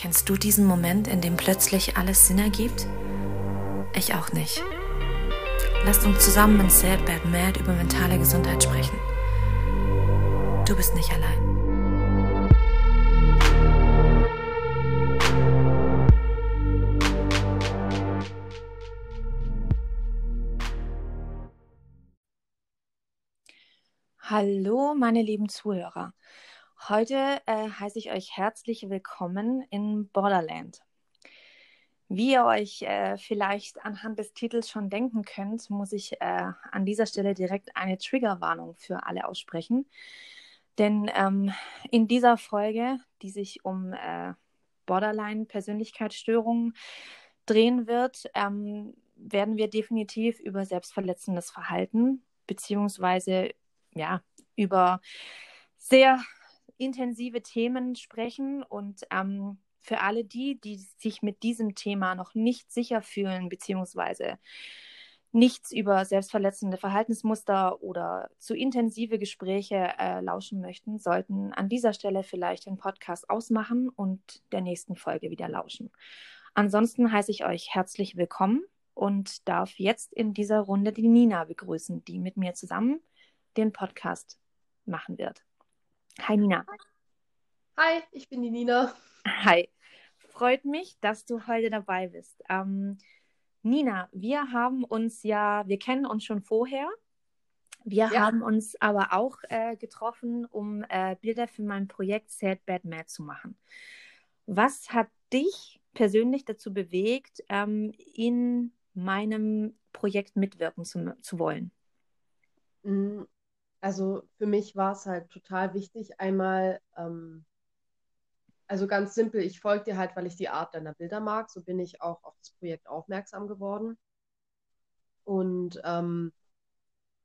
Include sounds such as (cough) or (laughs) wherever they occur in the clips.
Kennst du diesen Moment, in dem plötzlich alles Sinn ergibt? Ich auch nicht. Lasst uns zusammen in Sad Bad Mad über mentale Gesundheit sprechen. Du bist nicht allein. Hallo, meine lieben Zuhörer. Heute äh, heiße ich euch herzlich willkommen in Borderland. Wie ihr euch äh, vielleicht anhand des Titels schon denken könnt, muss ich äh, an dieser Stelle direkt eine Triggerwarnung für alle aussprechen. Denn ähm, in dieser Folge, die sich um äh, Borderline-Persönlichkeitsstörungen drehen wird, ähm, werden wir definitiv über selbstverletzendes Verhalten beziehungsweise ja über sehr intensive Themen sprechen und ähm, für alle die, die sich mit diesem Thema noch nicht sicher fühlen, beziehungsweise nichts über selbstverletzende Verhaltensmuster oder zu intensive Gespräche äh, lauschen möchten, sollten an dieser Stelle vielleicht den Podcast ausmachen und der nächsten Folge wieder lauschen. Ansonsten heiße ich euch herzlich willkommen und darf jetzt in dieser Runde die Nina begrüßen, die mit mir zusammen den Podcast machen wird. Hi Nina. Hi, ich bin die Nina. Hi. Freut mich, dass du heute dabei bist. Ähm, Nina, wir haben uns ja, wir kennen uns schon vorher. Wir ja. haben uns aber auch äh, getroffen, um äh, Bilder für mein Projekt Sad Bad Mad zu machen. Was hat dich persönlich dazu bewegt, ähm, in meinem Projekt mitwirken zu, zu wollen? Also für mich war es halt total wichtig, einmal, ähm, also ganz simpel, ich folge dir halt, weil ich die Art deiner Bilder mag. So bin ich auch auf das Projekt aufmerksam geworden. Und ähm,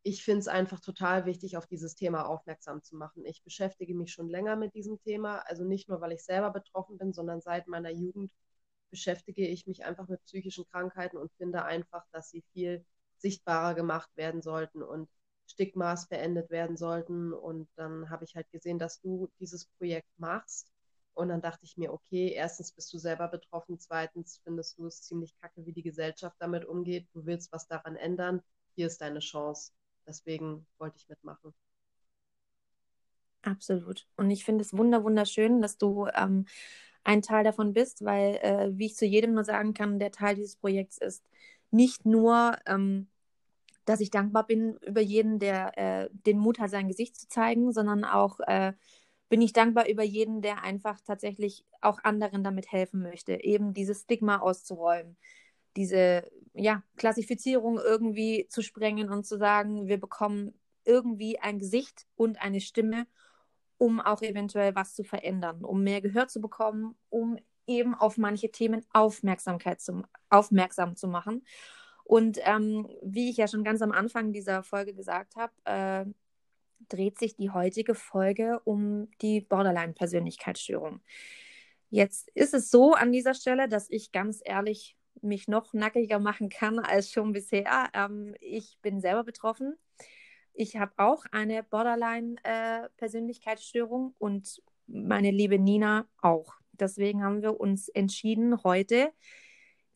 ich finde es einfach total wichtig, auf dieses Thema aufmerksam zu machen. Ich beschäftige mich schon länger mit diesem Thema, also nicht nur, weil ich selber betroffen bin, sondern seit meiner Jugend beschäftige ich mich einfach mit psychischen Krankheiten und finde einfach, dass sie viel sichtbarer gemacht werden sollten und Stigmas beendet werden sollten. Und dann habe ich halt gesehen, dass du dieses Projekt machst. Und dann dachte ich mir, okay, erstens bist du selber betroffen, zweitens findest du es ziemlich kacke, wie die Gesellschaft damit umgeht. Du willst was daran ändern. Hier ist deine Chance. Deswegen wollte ich mitmachen. Absolut. Und ich finde es wunder wunderschön, dass du ähm, ein Teil davon bist, weil, äh, wie ich zu jedem nur sagen kann, der Teil dieses Projekts ist nicht nur ähm, dass ich dankbar bin über jeden, der äh, den Mut hat, sein Gesicht zu zeigen, sondern auch äh, bin ich dankbar über jeden, der einfach tatsächlich auch anderen damit helfen möchte, eben dieses Stigma auszuräumen, diese ja, Klassifizierung irgendwie zu sprengen und zu sagen, wir bekommen irgendwie ein Gesicht und eine Stimme, um auch eventuell was zu verändern, um mehr Gehör zu bekommen, um eben auf manche Themen Aufmerksamkeit zum, aufmerksam zu machen. Und ähm, wie ich ja schon ganz am Anfang dieser Folge gesagt habe, äh, dreht sich die heutige Folge um die Borderline-Persönlichkeitsstörung. Jetzt ist es so an dieser Stelle, dass ich ganz ehrlich mich noch nackiger machen kann als schon bisher. Ähm, ich bin selber betroffen. Ich habe auch eine Borderline-Persönlichkeitsstörung äh, und meine liebe Nina auch. Deswegen haben wir uns entschieden, heute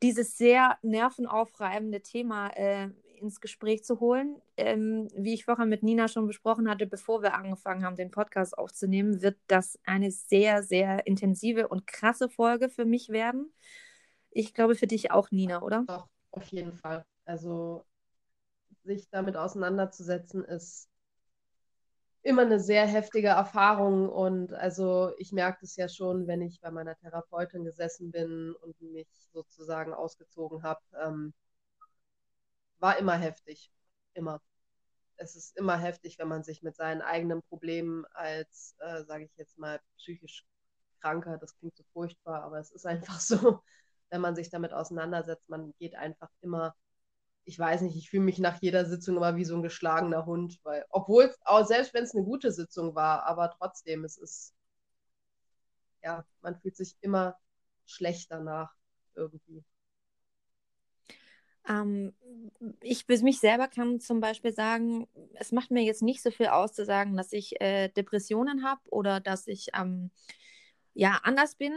dieses sehr nervenaufreibende Thema äh, ins Gespräch zu holen. Ähm, wie ich vorher mit Nina schon besprochen hatte, bevor wir angefangen haben, den Podcast aufzunehmen, wird das eine sehr, sehr intensive und krasse Folge für mich werden. Ich glaube für dich auch, Nina, oder? Doch, auf jeden Fall. Also sich damit auseinanderzusetzen, ist immer eine sehr heftige Erfahrung und also ich merke es ja schon, wenn ich bei meiner Therapeutin gesessen bin und mich sozusagen ausgezogen habe, ähm, war immer heftig, immer. Es ist immer heftig, wenn man sich mit seinen eigenen Problemen als, äh, sage ich jetzt mal, psychisch Kranker, das klingt so furchtbar, aber es ist einfach (laughs) so, wenn man sich damit auseinandersetzt, man geht einfach immer ich weiß nicht, ich fühle mich nach jeder Sitzung immer wie so ein geschlagener Hund, weil, obwohl, auch selbst wenn es eine gute Sitzung war, aber trotzdem, es ist, ja, man fühlt sich immer schlecht danach irgendwie. Ähm, ich für mich selber kann zum Beispiel sagen, es macht mir jetzt nicht so viel aus zu sagen, dass ich äh, Depressionen habe oder dass ich ähm, ja anders bin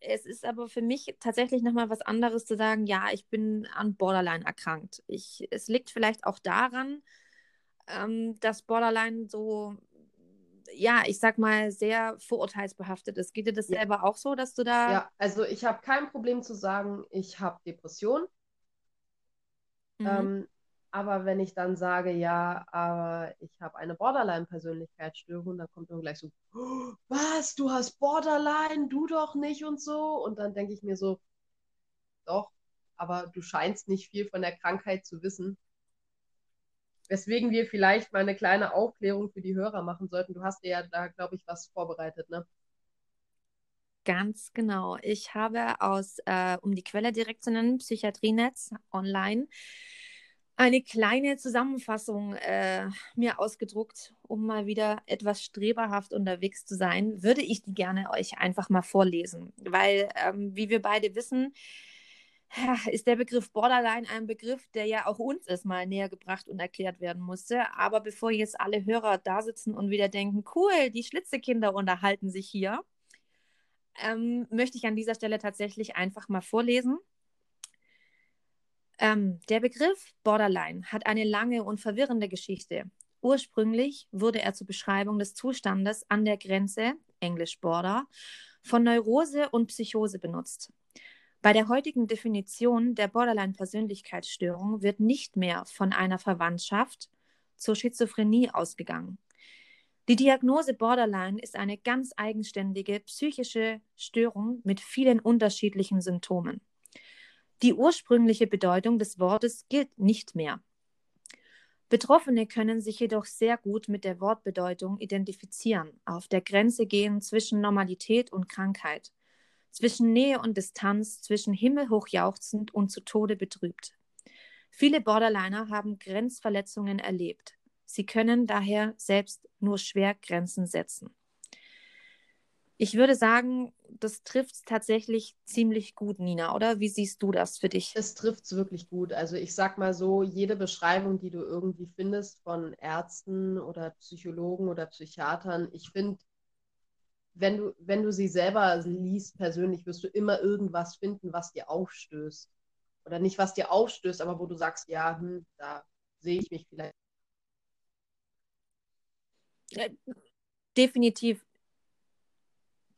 es ist aber für mich tatsächlich nochmal was anderes zu sagen, ja, ich bin an Borderline erkrankt. Ich, es liegt vielleicht auch daran, ähm, dass Borderline so, ja, ich sag mal, sehr vorurteilsbehaftet ist. Geht dir das Ja. selber auch so, dass du da. Ja, also ich habe kein Problem zu sagen, ich habe Depression. Mhm. Ähm, aber wenn ich dann sage, ja, aber ich habe eine Borderline-Persönlichkeitsstörung, dann kommt dann gleich so, "Oh, was, du hast Borderline, du doch nicht und so. Und dann denke ich mir so, doch, aber du scheinst nicht viel von der Krankheit zu wissen. Weswegen wir vielleicht mal eine kleine Aufklärung für die Hörer machen sollten. Du hast dir ja da, glaube ich, was vorbereitet, ne? Ganz genau. Ich habe aus, äh, um die Quelle direkt zu nennen, Psychiatrienetz online eine kleine Zusammenfassung äh, mir ausgedruckt, um mal wieder etwas streberhaft unterwegs zu sein. Würde ich die gerne euch einfach mal vorlesen, weil, ähm, wie wir beide wissen, ist der Begriff Borderline ein Begriff, der ja auch uns erstmal näher gebracht und erklärt werden musste. Aber bevor jetzt alle Hörer da sitzen und wieder denken, cool, die Schlitzekinder unterhalten sich hier, ähm, möchte ich an dieser Stelle tatsächlich einfach mal vorlesen. Ähm, der Begriff Borderline hat eine lange und verwirrende Geschichte. Ursprünglich wurde er zur Beschreibung des Zustandes an der Grenze, englisch Border, von Neurose und Psychose benutzt. Bei der heutigen Definition der Borderline-Persönlichkeitsstörung wird nicht mehr von einer Verwandtschaft zur Schizophrenie ausgegangen. Die Diagnose Borderline ist eine ganz eigenständige psychische Störung mit vielen unterschiedlichen Symptomen. Die ursprüngliche Bedeutung des Wortes gilt nicht mehr. Betroffene können sich jedoch sehr gut mit der Wortbedeutung identifizieren, auf der Grenze gehen zwischen Normalität und Krankheit, zwischen Nähe und Distanz, zwischen himmelhoch jauchzend und zu Tode betrübt. Viele Borderliner haben Grenzverletzungen erlebt. Sie können daher selbst nur schwer Grenzen setzen. Ich würde sagen, das trifft tatsächlich ziemlich gut, Nina, oder? Wie siehst du das für dich? Es trifft es wirklich gut. Also ich sag mal so, jede Beschreibung, die du irgendwie findest von Ärzten oder Psychologen oder Psychiatern, ich finde, wenn du, wenn du sie selber liest persönlich, wirst du immer irgendwas finden, was dir aufstößt. Oder nicht, was dir aufstößt, aber wo du sagst, ja, hm, da sehe ich mich vielleicht. Äh, definitiv.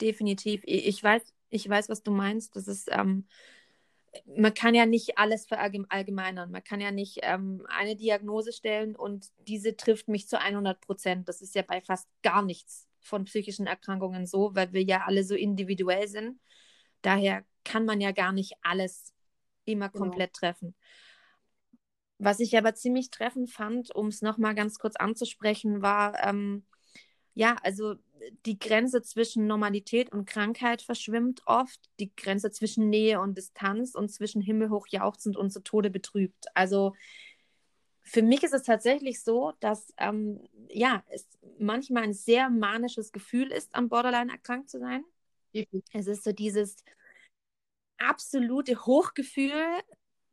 Definitiv. Ich weiß, ich weiß, was du meinst. Das ist, ähm, man kann ja nicht alles verallgemeinern. Man kann ja nicht ähm, eine Diagnose stellen und diese trifft mich zu 100 Prozent. Das ist ja bei fast gar nichts von psychischen Erkrankungen so, weil wir ja alle so individuell sind. Daher kann man ja gar nicht alles immer Genau. komplett treffen. Was ich aber ziemlich treffend fand, um es nochmal ganz kurz anzusprechen, war, ähm, ja, also die Grenze zwischen Normalität und Krankheit verschwimmt oft, die Grenze zwischen Nähe und Distanz und zwischen himmelhoch jauchzend und zu Tode betrübt. Also für mich ist es tatsächlich so, dass ähm, ja, es manchmal ein sehr manisches Gefühl ist, am Borderline erkrankt zu sein. Es ist so dieses absolute Hochgefühl,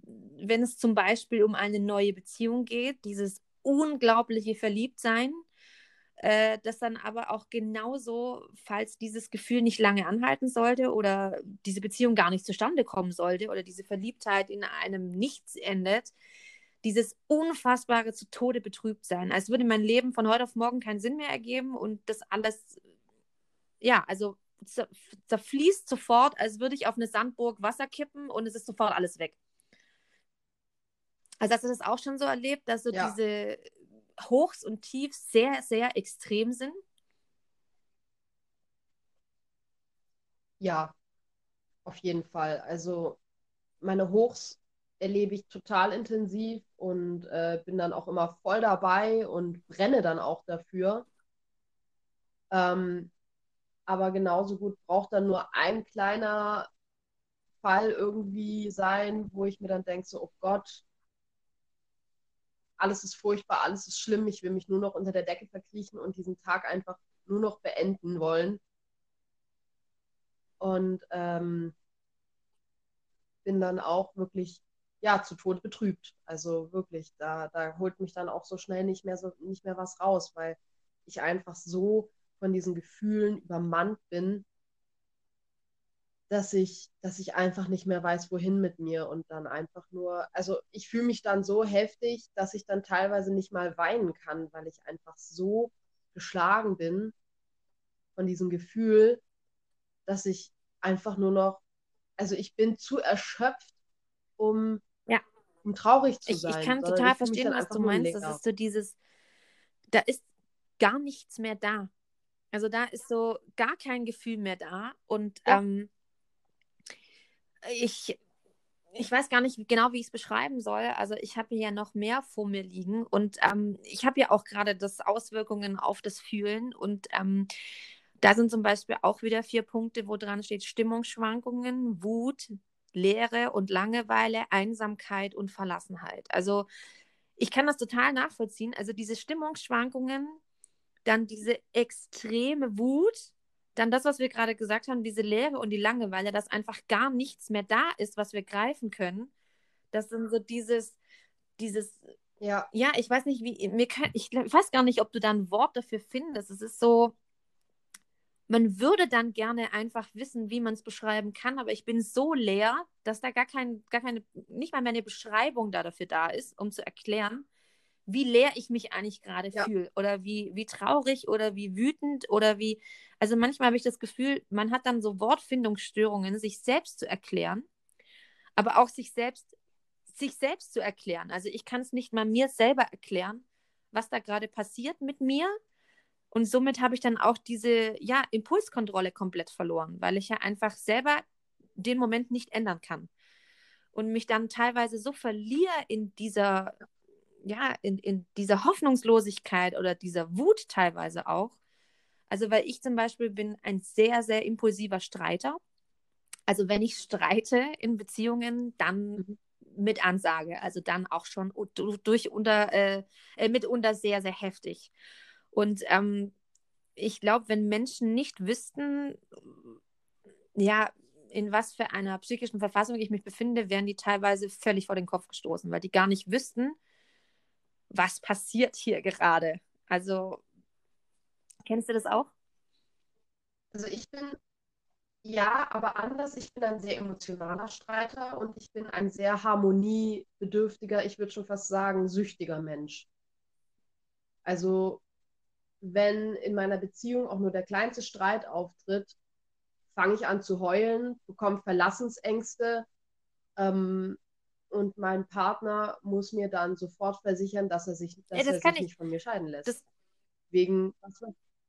wenn es zum Beispiel um eine neue Beziehung geht, dieses unglaubliche Verliebtsein, äh, das dann aber auch genauso, falls dieses Gefühl nicht lange anhalten sollte oder diese Beziehung gar nicht zustande kommen sollte oder diese Verliebtheit in einem Nichts endet, dieses unfassbare zu Tode betrübt sein, als würde mein Leben von heute auf morgen keinen Sinn mehr ergeben und das alles, ja, also zer zerfließt sofort, als würde ich auf eine Sandburg Wasser kippen und es ist sofort alles weg. Also hast du das auch schon so erlebt, dass so Ja. diese Hochs und Tiefs sehr, sehr extrem sind? Ja, auf jeden Fall. Also meine Hochs erlebe ich total intensiv und äh, bin dann auch immer voll dabei und brenne dann auch dafür. Ähm, aber genauso gut braucht dann nur ein kleiner Fall irgendwie sein, wo ich mir dann denke, so, oh Gott, alles ist furchtbar, alles ist schlimm, ich will mich nur noch unter der Decke verkriechen und diesen Tag einfach nur noch beenden wollen. Und ähm, bin dann auch wirklich, ja, zu Tode betrübt. Also wirklich, da, da holt mich dann auch so schnell nicht mehr so nicht mehr was raus, weil ich einfach so von diesen Gefühlen übermannt bin. Dass ich, dass ich einfach nicht mehr weiß, wohin mit mir und dann einfach nur, also ich fühle mich dann so heftig, dass ich dann teilweise nicht mal weinen kann, weil ich einfach so geschlagen bin von diesem Gefühl, dass ich einfach nur noch, also ich bin zu erschöpft, um, ja. um traurig zu ich, sein. Ich kann total verstehen, was du meinst. Das ist so dieses, da ist gar nichts mehr da. Also da ist so gar kein Gefühl mehr da. Und ja. ähm, ich, ich weiß gar nicht genau, wie ich es beschreiben soll. Also ich habe hier ja noch mehr vor mir liegen und ähm, ich habe ja auch gerade das Auswirkungen auf das Fühlen und ähm, da sind zum Beispiel auch wieder vier Punkte, wo dran steht Stimmungsschwankungen, Wut, Leere und Langeweile, Einsamkeit und Verlassenheit. Also ich kann das total nachvollziehen. Also diese Stimmungsschwankungen, dann diese extreme Wut, dann das, was wir gerade gesagt haben, diese Leere und die Langeweile, dass einfach gar nichts mehr da ist, was wir greifen können. Das sind so dieses, dieses, ja, ja ich weiß nicht, wie, mir kann, ich, ich weiß gar nicht, ob du da ein Wort dafür findest. Es ist so, man würde dann gerne einfach wissen, wie man es beschreiben kann, aber ich bin so leer, dass da gar, kein, gar keine, nicht mal mehr eine Beschreibung da dafür da ist, um zu erklären, wie leer ich mich eigentlich gerade ja. fühle oder wie, wie traurig oder wie wütend oder wie, also manchmal habe ich das Gefühl, man hat dann so Wortfindungsstörungen, sich selbst zu erklären, aber auch sich selbst, sich selbst zu erklären. Also ich kann es nicht mal mir selber erklären, was da gerade passiert mit mir. Und somit habe ich dann auch diese ja, Impulskontrolle komplett verloren, weil ich ja einfach selber den Moment nicht ändern kann. Und mich dann teilweise so verliere in dieser ja, in, in dieser Hoffnungslosigkeit oder dieser Wut teilweise auch. Also, weil ich zum Beispiel bin ein sehr, sehr impulsiver Streiter. Also, wenn ich streite in Beziehungen, dann mhm. mit Ansage. Also dann auch schon durch unter, äh, äh, mitunter sehr, sehr heftig. Und ähm, ich glaube, wenn Menschen nicht wüssten, ja, in was für einer psychischen Verfassung ich mich befinde, wären die teilweise völlig vor den Kopf gestoßen, weil die gar nicht wüssten, was passiert hier gerade? Also, kennst du das auch? Also ich bin, ja, aber anders. Ich bin ein sehr emotionaler Streiter und ich bin ein sehr harmoniebedürftiger, ich würde schon fast sagen, süchtiger Mensch. Also, wenn in meiner Beziehung auch nur der kleinste Streit auftritt, fange ich an zu heulen, bekomme Verlassensängste, ähm, und mein Partner muss mir dann sofort versichern, dass er sich, dass ja, er sich nicht von mir scheiden lässt. Das... Wegen was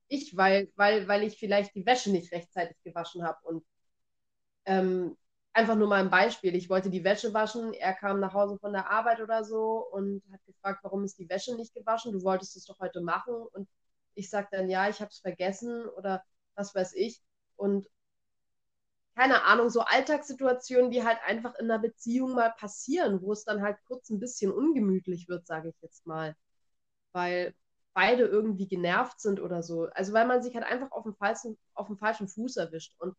ich, weil, weil, weil ich vielleicht die Wäsche nicht rechtzeitig gewaschen habe und ähm, einfach nur mal ein Beispiel. Ich wollte die Wäsche waschen, er kam nach Hause von der Arbeit oder so und hat gefragt, warum ist die Wäsche nicht gewaschen? Du wolltest es doch heute machen. Und ich sage dann, ja, ich habe es vergessen oder was weiß ich. Und keine Ahnung, so Alltagssituationen, die halt einfach in einer Beziehung mal passieren, wo es dann halt kurz ein bisschen ungemütlich wird, sage ich jetzt mal. Weil beide irgendwie genervt sind oder so. Also weil man sich halt einfach auf dem falschen, auf dem falschen Fuß erwischt. Und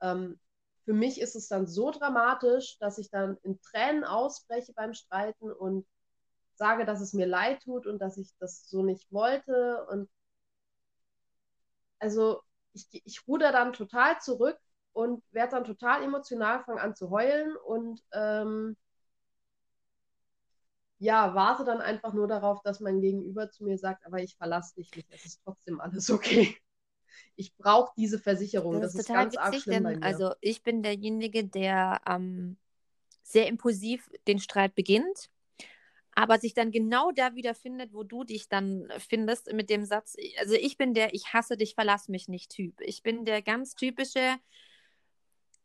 ähm, für mich ist es dann so dramatisch, dass ich dann in Tränen ausbreche beim Streiten und sage, dass es mir leid tut und dass ich das so nicht wollte. Und also ich, ich ruder dann total zurück und werde dann total emotional, fange an zu heulen und ähm, ja, warte dann einfach nur darauf, dass mein Gegenüber zu mir sagt, aber ich verlasse dich nicht, es ist trotzdem alles (laughs) okay. Ich brauche diese Versicherung. Das, das ist, total ganz witzig, arg schlimm denn, bei mir. Also ich bin derjenige, der ähm, sehr impulsiv den Streit beginnt, aber sich dann genau da wieder findet, wo du dich dann findest mit dem Satz, also ich bin der Ich hasse dich, verlass mich nicht Typ. Ich bin der ganz typische,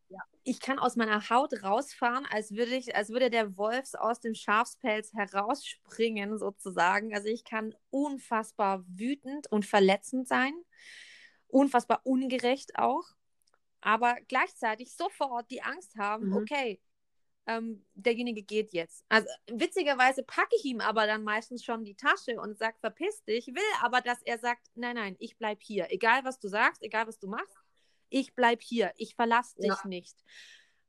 ja. Ich kann aus meiner Haut rausfahren, als würde ich, als würde der Wolf aus dem Schafspelz herausspringen, sozusagen. Also ich kann unfassbar wütend und verletzend sein, unfassbar ungerecht auch, aber gleichzeitig sofort die Angst haben, mhm. okay, ähm, derjenige geht jetzt. Also witzigerweise packe ich ihm aber dann meistens schon die Tasche und sage, verpiss dich, will aber, dass er sagt, nein, nein, ich bleib hier. Egal, was du sagst, egal, was du machst, ich bleib hier, ich verlasse dich ja. nicht.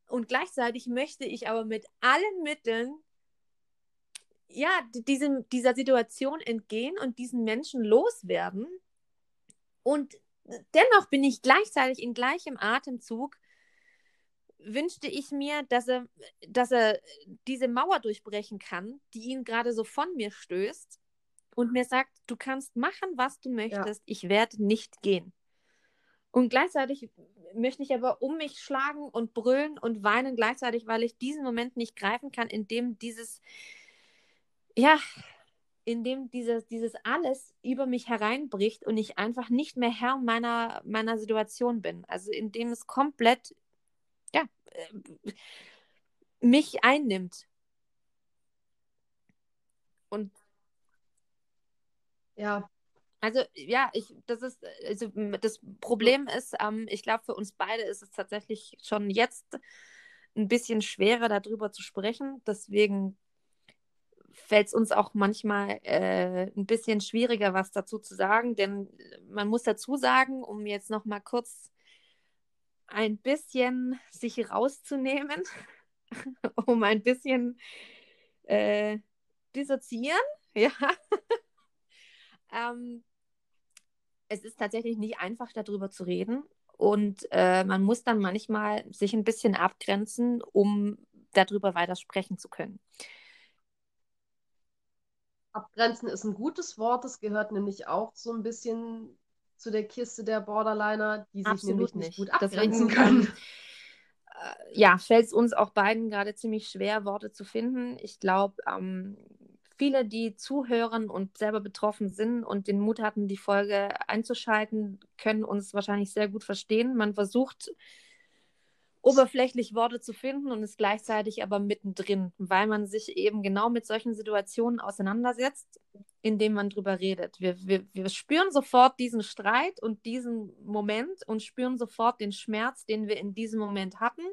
Und gleichzeitig möchte ich aber mit allen Mitteln ja, diesem, dieser Situation entgehen und diesen Menschen loswerden. Und dennoch bin ich gleichzeitig in gleichem Atemzug wünschte ich mir, dass er, dass er diese Mauer durchbrechen kann, die ihn gerade so von mir stößt und mir sagt, du kannst machen, was du möchtest, ja. ich werde nicht gehen. Und gleichzeitig möchte ich aber um mich schlagen und brüllen und weinen gleichzeitig, weil ich diesen Moment nicht greifen kann, in dem dieses, ja, in dem dieses, dieses alles über mich hereinbricht und ich einfach nicht mehr Herr meiner, meiner Situation bin. Also in dem es komplett, ja, äh, mich einnimmt. Und ja, also ja, ich, das ist, also das Problem ist, ähm, ich glaube, für uns beide ist es tatsächlich schon jetzt ein bisschen schwerer, darüber zu sprechen. Deswegen fällt es uns auch manchmal äh, ein bisschen schwieriger, was dazu zu sagen. Denn man muss dazu sagen, um jetzt noch mal kurz ein bisschen sich rauszunehmen, (laughs) um ein bisschen äh, dissoziieren, (laughs) ja. ähm, es ist tatsächlich nicht einfach, darüber zu reden. Und äh, man muss dann manchmal sich ein bisschen abgrenzen, um darüber weiter sprechen zu können. Abgrenzen ist ein gutes Wort. Es gehört nämlich auch so ein bisschen zu der Kiste der Borderliner, die sich Absolut nämlich nicht gut abgrenzen können. Äh, ja, fällt es uns auch beiden gerade ziemlich schwer, Worte zu finden. Ich glaube, ähm, viele, die zuhören und selber betroffen sind und den Mut hatten, die Folge einzuschalten, können uns wahrscheinlich sehr gut verstehen. Man versucht oberflächlich Worte zu finden und ist gleichzeitig aber mittendrin, weil man sich eben genau mit solchen Situationen auseinandersetzt, indem man drüber redet. Wir, wir, wir spüren sofort diesen Streit und diesen Moment und spüren sofort den Schmerz, den wir in diesem Moment hatten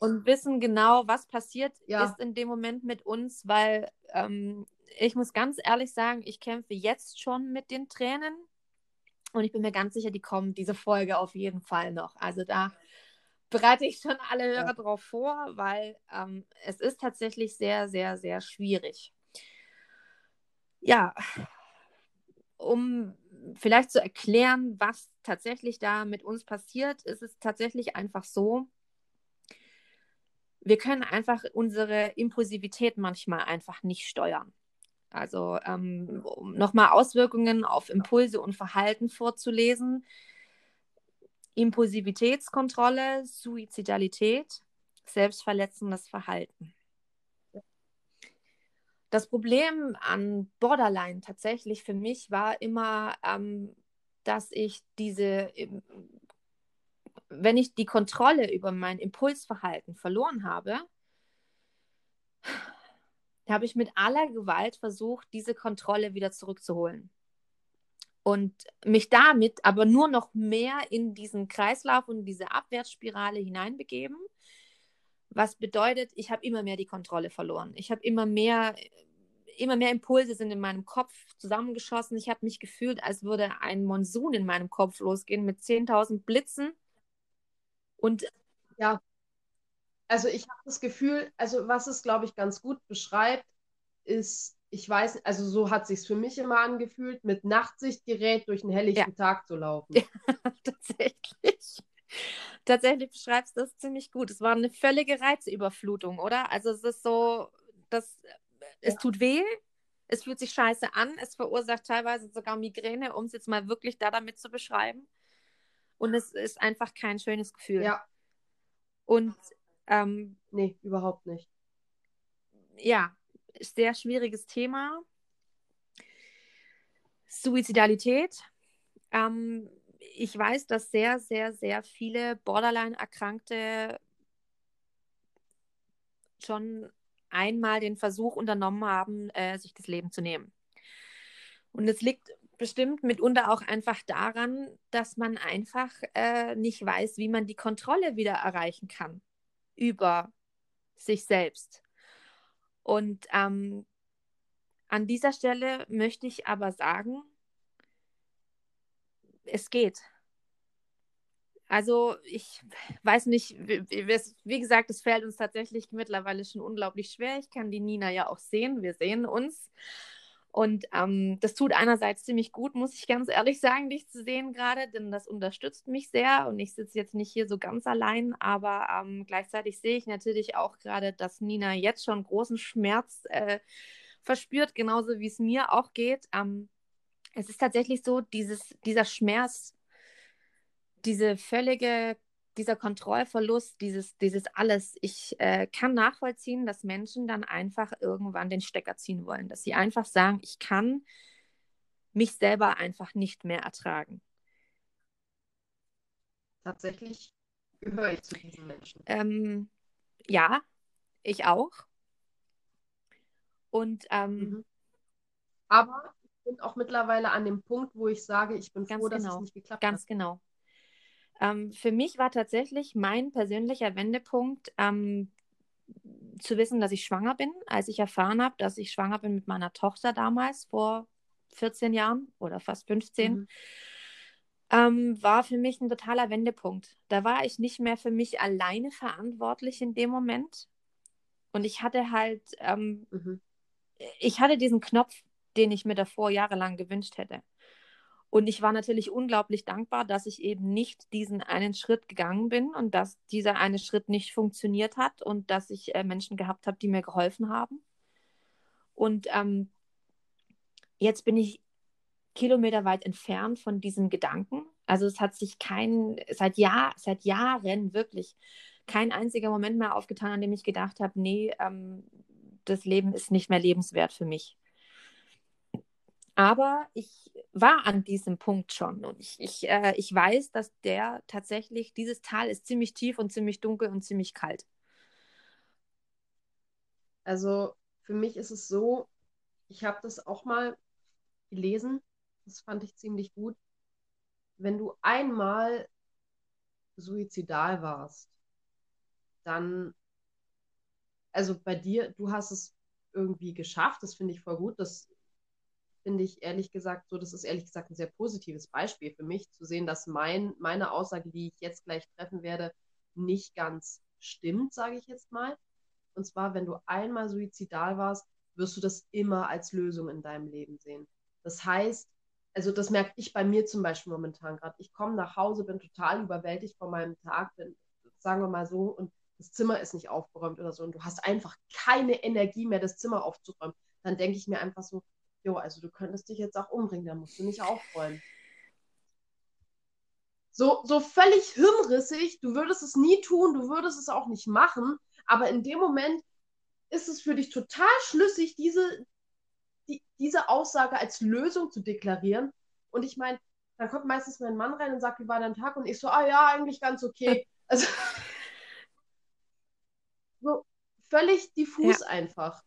und wissen genau, was passiert ja. ist in dem Moment mit uns, weil ähm, ich muss ganz ehrlich sagen, ich kämpfe jetzt schon mit den Tränen und ich bin mir ganz sicher, die kommen diese Folge auf jeden Fall noch. Also da bereite ich schon alle Hörer ja. drauf vor, weil ähm, es ist tatsächlich sehr, sehr, sehr schwierig. Ja, um vielleicht zu erklären, was tatsächlich da mit uns passiert, ist es tatsächlich einfach so, wir können einfach unsere Impulsivität manchmal einfach nicht steuern. Also ähm, um nochmal Auswirkungen auf Impulse und Verhalten vorzulesen. Impulsivitätskontrolle, Suizidalität, selbstverletzendes Verhalten. Das Problem an Borderline tatsächlich für mich war immer, ähm, dass ich diese wenn ich die Kontrolle über mein Impulsverhalten verloren habe, habe ich mit aller Gewalt versucht, diese Kontrolle wieder zurückzuholen. Und mich damit aber nur noch mehr in diesen Kreislauf und diese Abwärtsspirale hineinbegeben. Was bedeutet, ich habe immer mehr die Kontrolle verloren. Ich habe immer mehr, immer mehr Impulse sind in meinem Kopf zusammengeschossen. Ich habe mich gefühlt, als würde ein Monsun in meinem Kopf losgehen mit 10.000 Blitzen und ja, also ich habe das Gefühl, also was es, glaube ich, ganz gut beschreibt, ist, ich weiß, also so hat sich für mich immer angefühlt, mit Nachtsichtgerät durch einen helllichten ja. Tag zu laufen. Ja, (laughs) tatsächlich. Tatsächlich beschreibst du das ziemlich gut. Es war eine völlige Reizüberflutung, oder? Also es ist so, dass es ja. tut weh, es fühlt sich scheiße an, es verursacht teilweise sogar Migräne, um es jetzt mal wirklich da damit zu beschreiben. Und es ist einfach kein schönes Gefühl. Ja. Und ähm, nee, überhaupt nicht. Ja, sehr schwieriges Thema. Suizidalität. Ähm, ich weiß, dass sehr, sehr, sehr viele Borderline-Erkrankte schon einmal den Versuch unternommen haben, äh, sich das Leben zu nehmen. Und es liegt bestimmt mitunter auch einfach daran, dass man einfach äh, nicht weiß, wie man die Kontrolle wieder erreichen kann über sich selbst. Und ähm, an dieser Stelle möchte ich aber sagen, es geht. Also ich weiß nicht, wie gesagt, es fällt uns tatsächlich mittlerweile schon unglaublich schwer. Ich kann die Nina ja auch sehen, wir sehen uns. Und ähm, das tut einerseits ziemlich gut, muss ich ganz ehrlich sagen, dich zu sehen gerade, denn das unterstützt mich sehr und ich sitze jetzt nicht hier so ganz allein, aber ähm, gleichzeitig sehe ich natürlich auch gerade, dass Nina jetzt schon großen Schmerz äh, verspürt, genauso wie es mir auch geht. Ähm, es ist tatsächlich so, dieses, dieser Schmerz, diese völlige dieser Kontrollverlust, dieses, dieses alles, ich äh, kann nachvollziehen, dass Menschen dann einfach irgendwann den Stecker ziehen wollen, dass sie einfach sagen, ich kann mich selber einfach nicht mehr ertragen. Tatsächlich gehöre ich zu diesen Menschen. Ähm, ja, ich auch. Und ähm, mhm. aber ich bin auch mittlerweile an dem Punkt, wo ich sage, ich bin froh, dass genau, es nicht geklappt ganz hat. Ganz genau. Ähm, für mich war tatsächlich mein persönlicher Wendepunkt ähm, zu wissen, dass ich schwanger bin, als ich erfahren habe, dass ich schwanger bin mit meiner Tochter damals vor 14 Jahren oder fast 15. Mhm. Ähm, war für mich ein totaler Wendepunkt. Da war ich nicht mehr für mich alleine verantwortlich in dem Moment. Und ich hatte halt, ähm, mhm. ich hatte diesen Knopf, den ich mir davor jahrelang gewünscht hätte. Und ich war natürlich unglaublich dankbar, dass ich eben nicht diesen einen Schritt gegangen bin und dass dieser eine Schritt nicht funktioniert hat und dass ich äh, Menschen gehabt habe, die mir geholfen haben. Und ähm, jetzt bin ich kilometerweit entfernt von diesem Gedanken. Also es hat sich kein, seit, Jahr, seit Jahren wirklich kein einziger Moment mehr aufgetan, an dem ich gedacht habe, nee, ähm, das Leben ist nicht mehr lebenswert für mich. Aber ich war an diesem Punkt schon und ich, ich, äh, ich weiß, dass der tatsächlich, dieses Tal ist ziemlich tief und ziemlich dunkel und ziemlich kalt. Also für mich ist es so, ich habe das auch mal gelesen, das fand ich ziemlich gut. Wenn du einmal suizidal warst, dann, also bei dir, du hast es irgendwie geschafft, das finde ich voll gut, das finde ich ehrlich gesagt so, das ist ehrlich gesagt ein sehr positives Beispiel für mich, zu sehen, dass mein, meine Aussage, die ich jetzt gleich treffen werde, nicht ganz stimmt, sage ich jetzt mal. Und zwar, wenn du einmal suizidal warst, wirst du das immer als Lösung in deinem Leben sehen. Das heißt, also das merke ich bei mir zum Beispiel momentan gerade. Ich komme nach Hause, bin total überwältigt von meinem Tag, bin, sagen wir mal so, und das Zimmer ist nicht aufgeräumt oder so, und du hast einfach keine Energie mehr, das Zimmer aufzuräumen. Dann denke ich mir einfach so, Jo, also du könntest dich jetzt auch umbringen, da musst du nicht aufräumen. So, so völlig hirnrissig, du würdest es nie tun, du würdest es auch nicht machen, aber in dem Moment ist es für dich total schlüssig, diese, die, diese Aussage als Lösung zu deklarieren. Und ich meine, dann kommt meistens mein Mann rein und sagt, wie war dein Tag? Und ich so, ah ja, eigentlich ganz okay. Also (laughs) so völlig diffus ja. einfach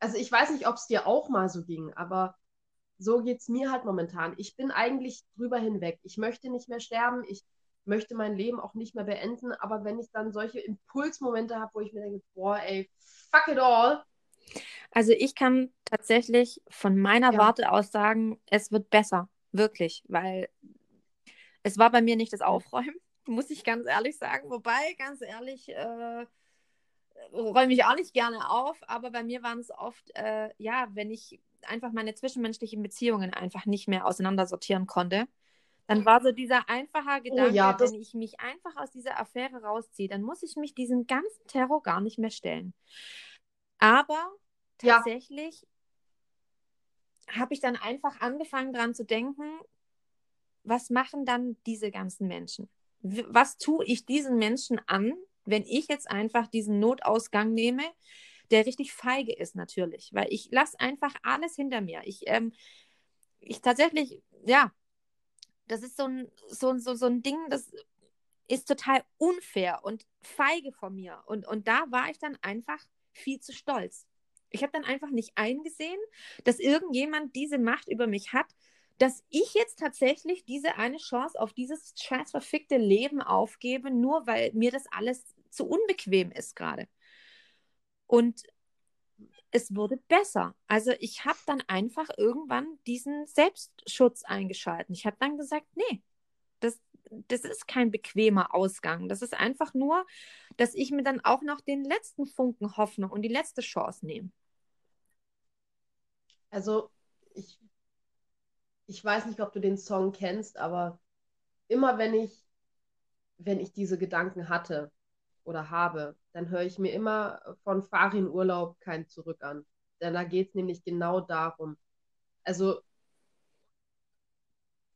also ich weiß nicht, ob es dir auch mal so ging, aber so geht es mir halt momentan. Ich bin eigentlich drüber hinweg. Ich möchte nicht mehr sterben. Ich möchte mein Leben auch nicht mehr beenden. Aber wenn ich dann solche Impulsmomente habe, wo ich mir denke, boah, ey, fuck it all. Also ich kann tatsächlich von meiner ja. Warte aus sagen, es wird besser. Wirklich. Weil es war bei mir nicht das Aufräumen, (laughs) muss ich ganz ehrlich sagen. Wobei, ganz ehrlich, äh, räume ich auch nicht gerne auf, aber bei mir waren es oft, äh, ja, wenn ich einfach meine zwischenmenschlichen Beziehungen einfach nicht mehr auseinandersortieren konnte, dann war so dieser einfache Gedanke, oh ja, wenn ich mich einfach aus dieser Affäre rausziehe, dann muss ich mich diesem ganzen Terror gar nicht mehr stellen. Aber tatsächlich ja. habe ich dann einfach angefangen daran zu denken, was machen dann diese ganzen Menschen? Was tue ich diesen Menschen an, wenn ich jetzt einfach diesen Notausgang nehme, der richtig feige ist natürlich, weil ich lasse einfach alles hinter mir. Ich, ähm, ich tatsächlich, ja, das ist so ein, so, so, so ein Ding, das ist total unfair und feige von mir. Und, und da war ich dann einfach viel zu stolz. Ich habe dann einfach nicht eingesehen, dass irgendjemand diese Macht über mich hat, dass ich jetzt tatsächlich diese eine Chance auf dieses scheiß verfickte Leben aufgebe, nur weil mir das alles zu unbequem ist gerade. Und es wurde besser. Also ich habe dann einfach irgendwann diesen Selbstschutz eingeschalten. Ich habe dann gesagt, nee, das, das ist kein bequemer Ausgang. Das ist einfach nur, dass ich mir dann auch noch den letzten Funken Hoffnung und die letzte Chance nehme. Also ich, ich weiß nicht, ob du den Song kennst, aber immer wenn ich, wenn ich diese Gedanken hatte oder habe, dann höre ich mir immer von Farin Urlaub kein Zurück an. Denn da geht es nämlich genau darum. Also,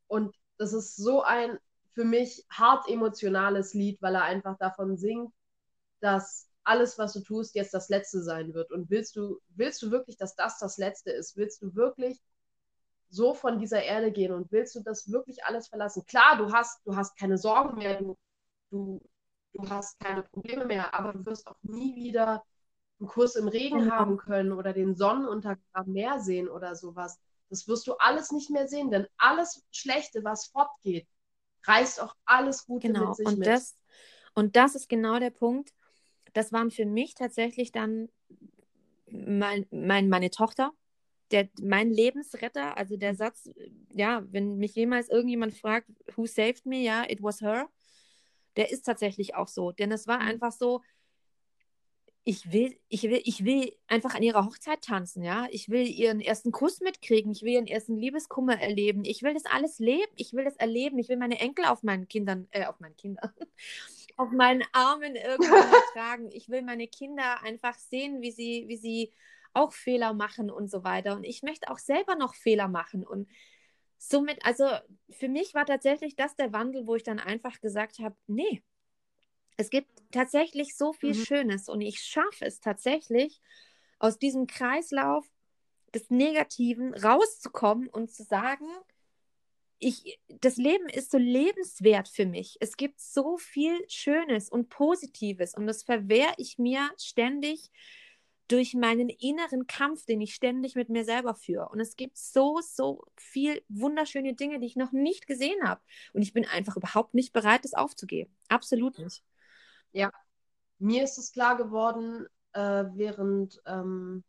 und das ist so ein für mich hart emotionales Lied, weil er einfach davon singt, dass alles, was du tust, jetzt das Letzte sein wird. Und willst du, willst du wirklich, dass das das Letzte ist? Willst du wirklich so von dieser Erde gehen und willst du das wirklich alles verlassen? Klar, du hast, du hast keine Sorgen mehr, du, du, du hast keine Probleme mehr, aber du wirst auch nie wieder einen Kurs im Regen genau. haben können oder den Sonnenuntergang am Meer sehen oder sowas. Das wirst du alles nicht mehr sehen, denn alles Schlechte, was fortgeht, reißt auch alles Gute genau. mit sich und mit. Das, und das ist genau der Punkt. Das waren für mich tatsächlich dann mein, mein, meine Tochter, der, mein Lebensretter, also der Satz, ja, wenn mich jemals irgendjemand fragt, who saved me, ja, it was her, der ist tatsächlich auch so. Denn es war mhm. einfach so, ich will, ich will, ich will einfach an ihrer Hochzeit tanzen, ja. Ich will ihren ersten Kuss mitkriegen, ich will ihren ersten Liebeskummer erleben. Ich will das alles leben, ich will das erleben, ich will meine Enkel auf meinen Kindern, äh, auf meinen Kindern, (laughs) auf meinen Armen irgendwann (laughs) tragen. Ich will meine Kinder einfach sehen, wie sie, wie sie auch Fehler machen und so weiter. Und ich möchte auch selber noch Fehler machen. Und somit, also für mich war tatsächlich das der Wandel, wo ich dann einfach gesagt habe, nee, es gibt tatsächlich so viel mhm. Schönes und ich schaffe es tatsächlich, aus diesem Kreislauf des Negativen rauszukommen und zu sagen, ich, das Leben ist so lebenswert für mich. Es gibt so viel Schönes und Positives und das verwehre ich mir ständig durch meinen inneren Kampf, den ich ständig mit mir selber führe. Und es gibt so, so viel wunderschöne Dinge, die ich noch nicht gesehen habe. Und ich bin einfach überhaupt nicht bereit, das aufzugeben. Absolut nicht. Ja, mir ist es klar geworden, äh, während ähm,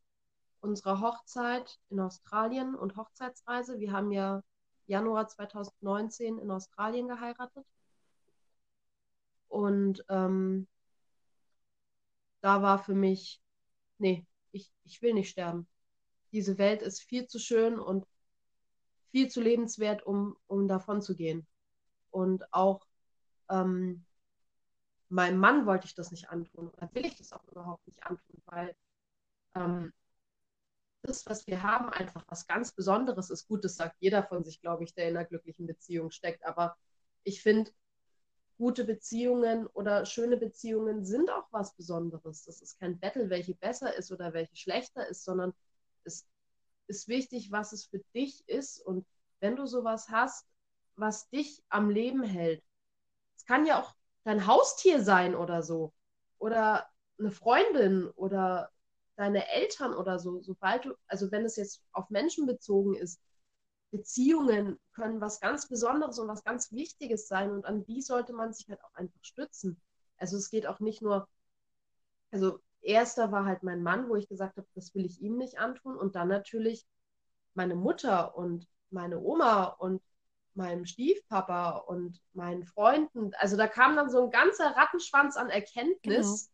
unserer Hochzeit in Australien und Hochzeitsreise. Wir haben ja Januar 2019 in Australien geheiratet. Und ähm, da war für mich, nee, ich, ich will nicht sterben. Diese Welt ist viel zu schön und viel zu lebenswert, um, um davon zu gehen. Und auch ähm, meinem Mann wollte ich das nicht antun. Oder will ich das auch überhaupt nicht antun, weil ähm, das, was wir haben, einfach was ganz Besonderes ist. Gut, das sagt jeder von sich, glaube ich, der in einer glücklichen Beziehung steckt. Aber ich finde, gute Beziehungen oder schöne Beziehungen sind auch was Besonderes. Das ist kein Battle, welche besser ist oder welche schlechter ist, sondern es ist wichtig, was es für dich ist. Und wenn du sowas hast, was dich am Leben hält, es kann ja auch dein Haustier sein oder so. Oder eine Freundin oder deine Eltern oder so. Sobald du, also wenn es jetzt auf Menschen bezogen ist, Beziehungen können was ganz Besonderes und was ganz Wichtiges sein und an die sollte man sich halt auch einfach stützen. Also es geht auch nicht nur, also erster war halt mein Mann, wo ich gesagt habe, das will ich ihm nicht antun und dann natürlich meine Mutter und meine Oma und meinem Stiefpapa und meinen Freunden. Also da kam dann so ein ganzer Rattenschwanz an Erkenntnis.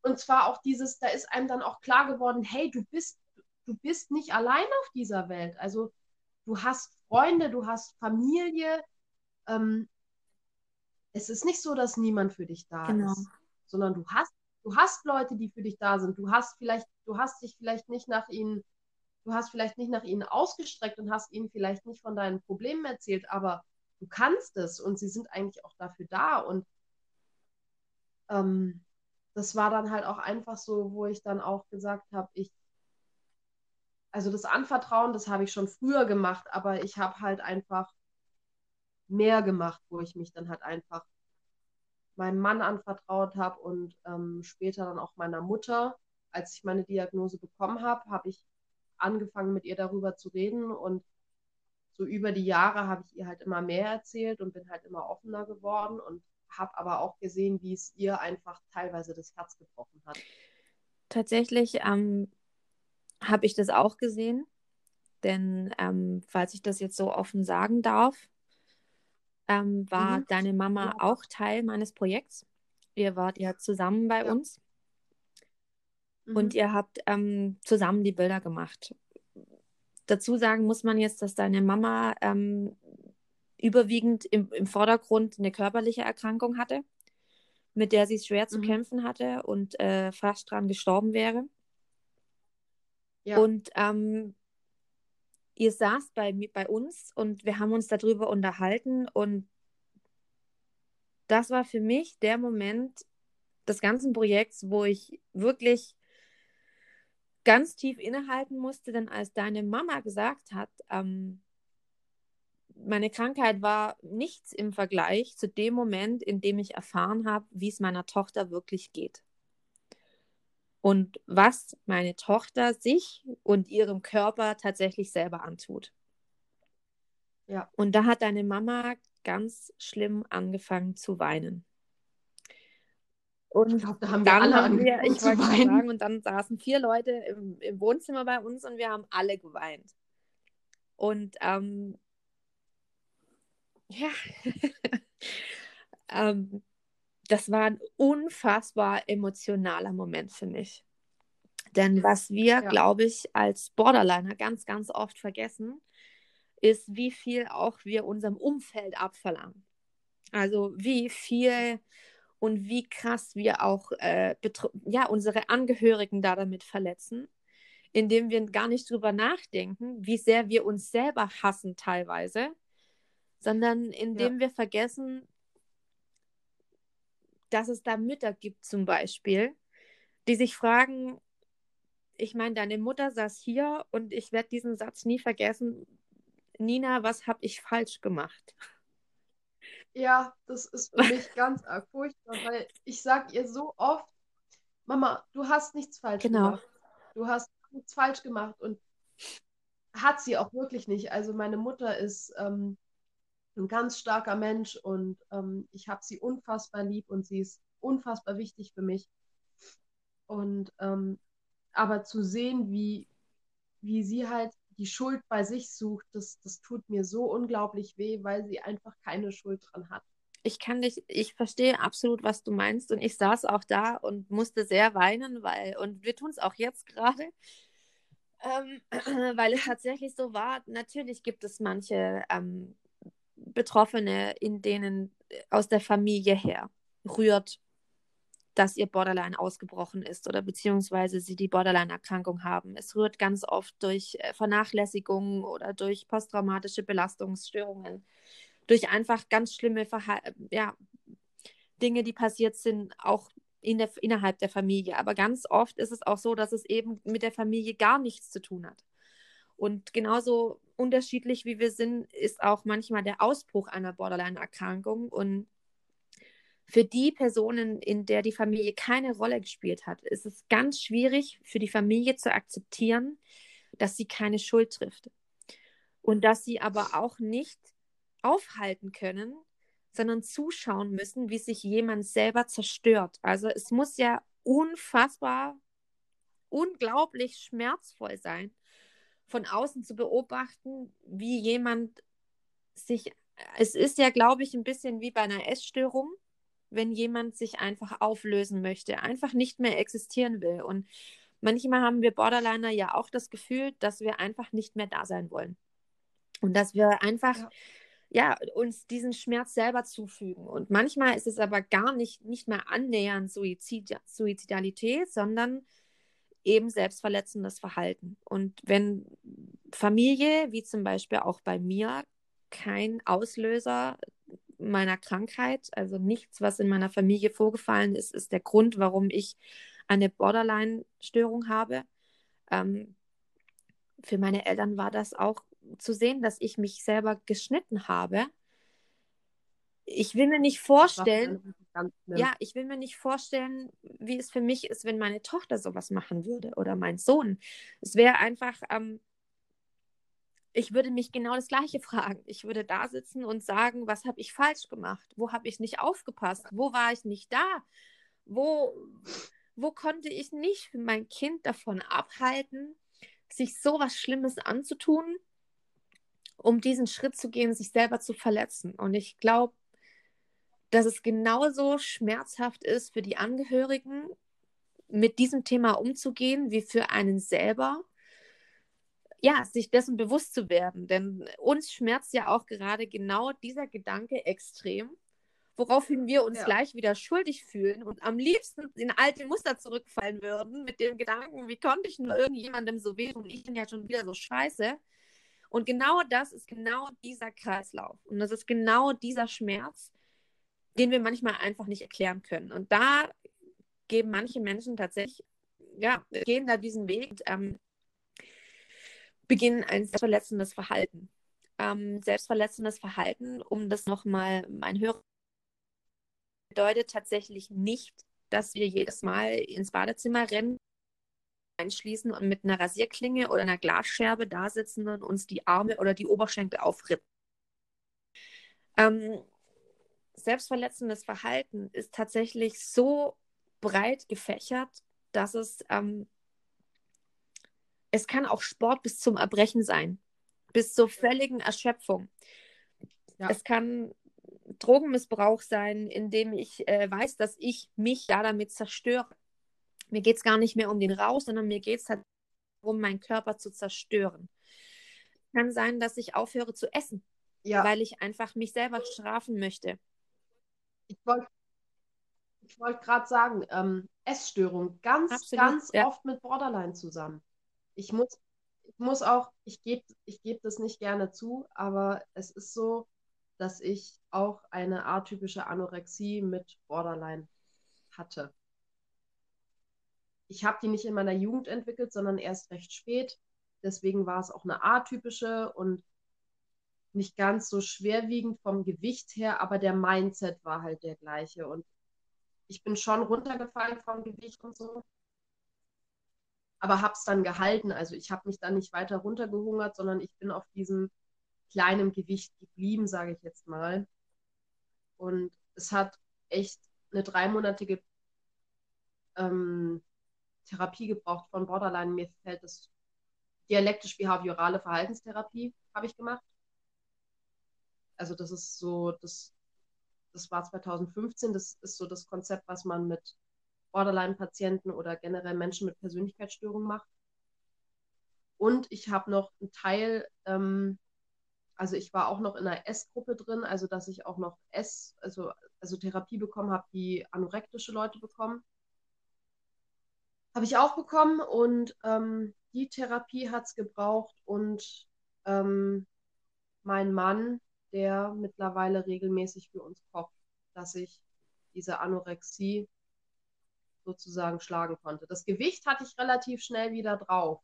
Genau. Und zwar auch dieses, da ist einem dann auch klar geworden, hey, du bist, du bist nicht allein auf dieser Welt. Also du hast Freunde, du hast Familie. Ähm, es ist nicht so, dass niemand für dich da genau. ist, sondern du hast, du hast Leute, die für dich da sind. Du hast vielleicht, du hast dich vielleicht nicht nach ihnen du hast vielleicht nicht nach ihnen ausgestreckt und hast ihnen vielleicht nicht von deinen Problemen erzählt, aber du kannst es und sie sind eigentlich auch dafür da. Und ähm, das war dann halt auch einfach so, wo ich dann auch gesagt habe, ich, also das Anvertrauen, das habe ich schon früher gemacht, aber ich habe halt einfach mehr gemacht, wo ich mich dann halt einfach meinem Mann anvertraut habe und ähm, später dann auch meiner Mutter. Als ich meine Diagnose bekommen habe, habe ich angefangen, mit ihr darüber zu reden und so über die Jahre habe ich ihr halt immer mehr erzählt und bin halt immer offener geworden und habe aber auch gesehen, wie es ihr einfach teilweise das Herz gebrochen hat. Tatsächlich ähm, habe ich das auch gesehen, denn ähm, falls ich das jetzt so offen sagen darf, ähm, war mhm. deine Mama ja. auch Teil meines Projekts. Ihr wart ja zusammen bei ja. uns. mhm. und ihr habt ähm, zusammen die Bilder gemacht. Dazu sagen muss man jetzt, dass deine Mama ähm, überwiegend im, im Vordergrund eine körperliche Erkrankung hatte, mit der sie schwer zu mhm. kämpfen hatte und äh, fast dran gestorben wäre. Ja. Und ähm, ihr saßt bei, bei uns und wir haben uns darüber unterhalten und das war für mich der Moment des ganzen Projekts, wo ich wirklich ganz tief innehalten musste, denn als deine Mama gesagt hat, ähm, meine Krankheit war nichts im Vergleich zu dem Moment, in dem ich erfahren habe, wie es meiner Tochter wirklich geht. Und was meine Tochter sich und ihrem Körper tatsächlich selber antut. Ja. Und da hat deine Mama ganz schlimm angefangen zu weinen. Und ich glaube, da haben wir alle haben wir, ich wollte sagen, und dann saßen vier Leute im, im, Wohnzimmer bei uns und wir haben alle geweint. Und ähm, ja, (laughs) ähm, das war ein unfassbar emotionaler Moment für mich. Denn was wir, ja. glaube ich, als Borderliner ganz, ganz oft vergessen, ist, wie viel auch wir unserem Umfeld abverlangen. Also wie viel und wie krass wir auch äh, ja, unsere Angehörigen da damit verletzen, indem wir gar nicht drüber nachdenken, wie sehr wir uns selber hassen teilweise, sondern indem ja. wir vergessen, dass es da Mütter gibt zum Beispiel, die sich fragen, ich meine, deine Mutter saß hier und ich werde diesen Satz nie vergessen, Nina, was habe ich falsch gemacht? Ja, das ist für mich (laughs) ganz arg furchtbar, weil ich sage ihr so oft, Mama, du hast nichts falsch genau. gemacht. Du hast nichts falsch gemacht und hat sie auch wirklich nicht. Also meine Mutter ist ähm, ein ganz starker Mensch und ähm, ich habe sie unfassbar lieb und sie ist unfassbar wichtig für mich. Und ähm, aber zu sehen, wie, wie sie halt die Schuld bei sich sucht, das, das tut mir so unglaublich weh, weil sie einfach keine Schuld dran hat. Ich kann dich, ich verstehe absolut, was du meinst. Und ich saß auch da und musste sehr weinen, weil, und wir tun es auch jetzt gerade, ähm, (clears throat) weil es tatsächlich so war. Natürlich gibt es manche ähm, Betroffene, in denen aus der Familie her rührt dass ihr Borderline ausgebrochen ist oder beziehungsweise sie die Borderline-Erkrankung haben. Es rührt ganz oft durch äh, Vernachlässigung oder durch posttraumatische Belastungsstörungen, durch einfach ganz schlimme Verha ja, Dinge, die passiert sind, auch in der, innerhalb der Familie. Aber ganz oft ist es auch so, dass es eben mit der Familie gar nichts zu tun hat. Und genauso unterschiedlich wie wir sind, ist auch manchmal der Ausbruch einer Borderline-Erkrankung. Und für die Personen, in der die Familie keine Rolle gespielt hat, ist es ganz schwierig für die Familie zu akzeptieren, dass sie keine Schuld trifft. Und dass sie aber auch nicht aufhalten können, sondern zuschauen müssen, wie sich jemand selber zerstört. Also es muss ja unfassbar, unglaublich schmerzvoll sein, von außen zu beobachten, wie jemand sich, es ist ja, glaube ich, ein bisschen wie bei einer Essstörung wenn jemand sich einfach auflösen möchte, einfach nicht mehr existieren will. Und manchmal haben wir Borderliner ja auch das Gefühl, dass wir einfach nicht mehr da sein wollen. Und dass wir einfach ja. ja. uns diesen Schmerz selber zufügen. Und manchmal ist es aber gar nicht, nicht mehr annähernd Suizid, Suizidalität, sondern eben selbstverletzendes Verhalten. Und wenn Familie, wie zum Beispiel auch bei mir, kein Auslöser meiner Krankheit, also nichts, was in meiner Familie vorgefallen ist, ist der Grund, warum ich eine Borderline-Störung habe. Ähm, für meine Eltern war das auch zu sehen, dass ich mich selber geschnitten habe. Ich will mir nicht vorstellen, ja, ich will mir nicht vorstellen, wie es für mich ist, wenn meine Tochter sowas machen würde oder mein Sohn. Es wäre einfach, ähm, ich würde mich genau das Gleiche (laughs) fragen. Ich würde da sitzen und sagen, was habe ich falsch gemacht? Wo habe ich nicht aufgepasst? Wo war ich nicht da? Wo, wo konnte ich nicht mein Kind davon abhalten, sich so was Schlimmes anzutun, um diesen Schritt zu gehen, sich selber zu verletzen? Und ich glaube, dass es genauso schmerzhaft ist für die Angehörigen, mit diesem Thema umzugehen, wie für einen selber. Ja, sich dessen bewusst zu werden. Denn uns schmerzt ja auch gerade genau dieser Gedanke extrem, woraufhin wir uns ja. gleich wieder schuldig fühlen und am liebsten in alte Muster zurückfallen würden mit dem Gedanken, wie konnte ich nur irgendjemandem so wehtun? Ich bin ja schon wieder so scheiße. Und genau das ist genau dieser Kreislauf. Und das ist genau dieser Schmerz, den wir manchmal einfach nicht erklären können. Und da geben manche Menschen tatsächlich, ja, gehen da diesen Weg und ähm, beginnen ein selbstverletzendes Verhalten. Ähm, selbstverletzendes Verhalten, um das nochmal mein Hörer bedeutet tatsächlich nicht, dass wir jedes Mal ins Badezimmer rennen, einschließen und mit einer Rasierklinge oder einer Glasscherbe da sitzen und uns die Arme oder die Oberschenkel aufrippen. Ähm, selbstverletzendes Verhalten ist tatsächlich so breit gefächert, dass es, ähm, es kann auch Sport bis zum Erbrechen sein, bis zur völligen Erschöpfung. Ja. Es kann Drogenmissbrauch sein, indem ich äh, weiß, dass ich mich da damit zerstöre. Mir geht es gar nicht mehr um den Rausch, sondern mir geht es halt darum, meinen Körper zu zerstören. Kann sein, dass ich aufhöre zu essen, ja. weil ich einfach mich selber strafen möchte. Ich wollte wollt gerade sagen, ähm, Essstörung, ganz, Absolut, ganz ja. oft mit Borderline zusammen. Ich muss, ich muss auch, ich gebe ich geb das nicht gerne zu, aber es ist so, dass ich auch eine atypische Anorexie mit Borderline hatte. Ich habe die nicht in meiner Jugend entwickelt, sondern erst recht spät. Deswegen war es auch eine atypische und nicht ganz so schwerwiegend vom Gewicht her, aber der Mindset war halt der gleiche. Und ich bin schon runtergefallen vom Gewicht und so, aber habe es dann gehalten. Also ich habe mich dann nicht weiter runtergehungert, sondern ich bin auf diesem kleinem Gewicht geblieben, sage ich jetzt mal. Und es hat echt eine dreimonatige ähm, Therapie gebraucht von Borderline. Mir fällt das dialektisch-behaviorale Verhaltenstherapie, habe ich gemacht. Also das ist so, das, das war 2015, das ist so das Konzept, was man mit Borderline-Patienten oder generell Menschen mit Persönlichkeitsstörungen macht. Und ich habe noch einen Teil ähm, also ich war auch noch in einer S-Gruppe drin, also dass ich auch noch S, also, also Therapie bekommen habe, die anorektische Leute bekommen. Habe ich auch bekommen und ähm, die Therapie hat es gebraucht und ähm, mein Mann, der mittlerweile regelmäßig für uns kocht, dass ich diese Anorexie sozusagen schlagen konnte. Das Gewicht hatte ich relativ schnell wieder drauf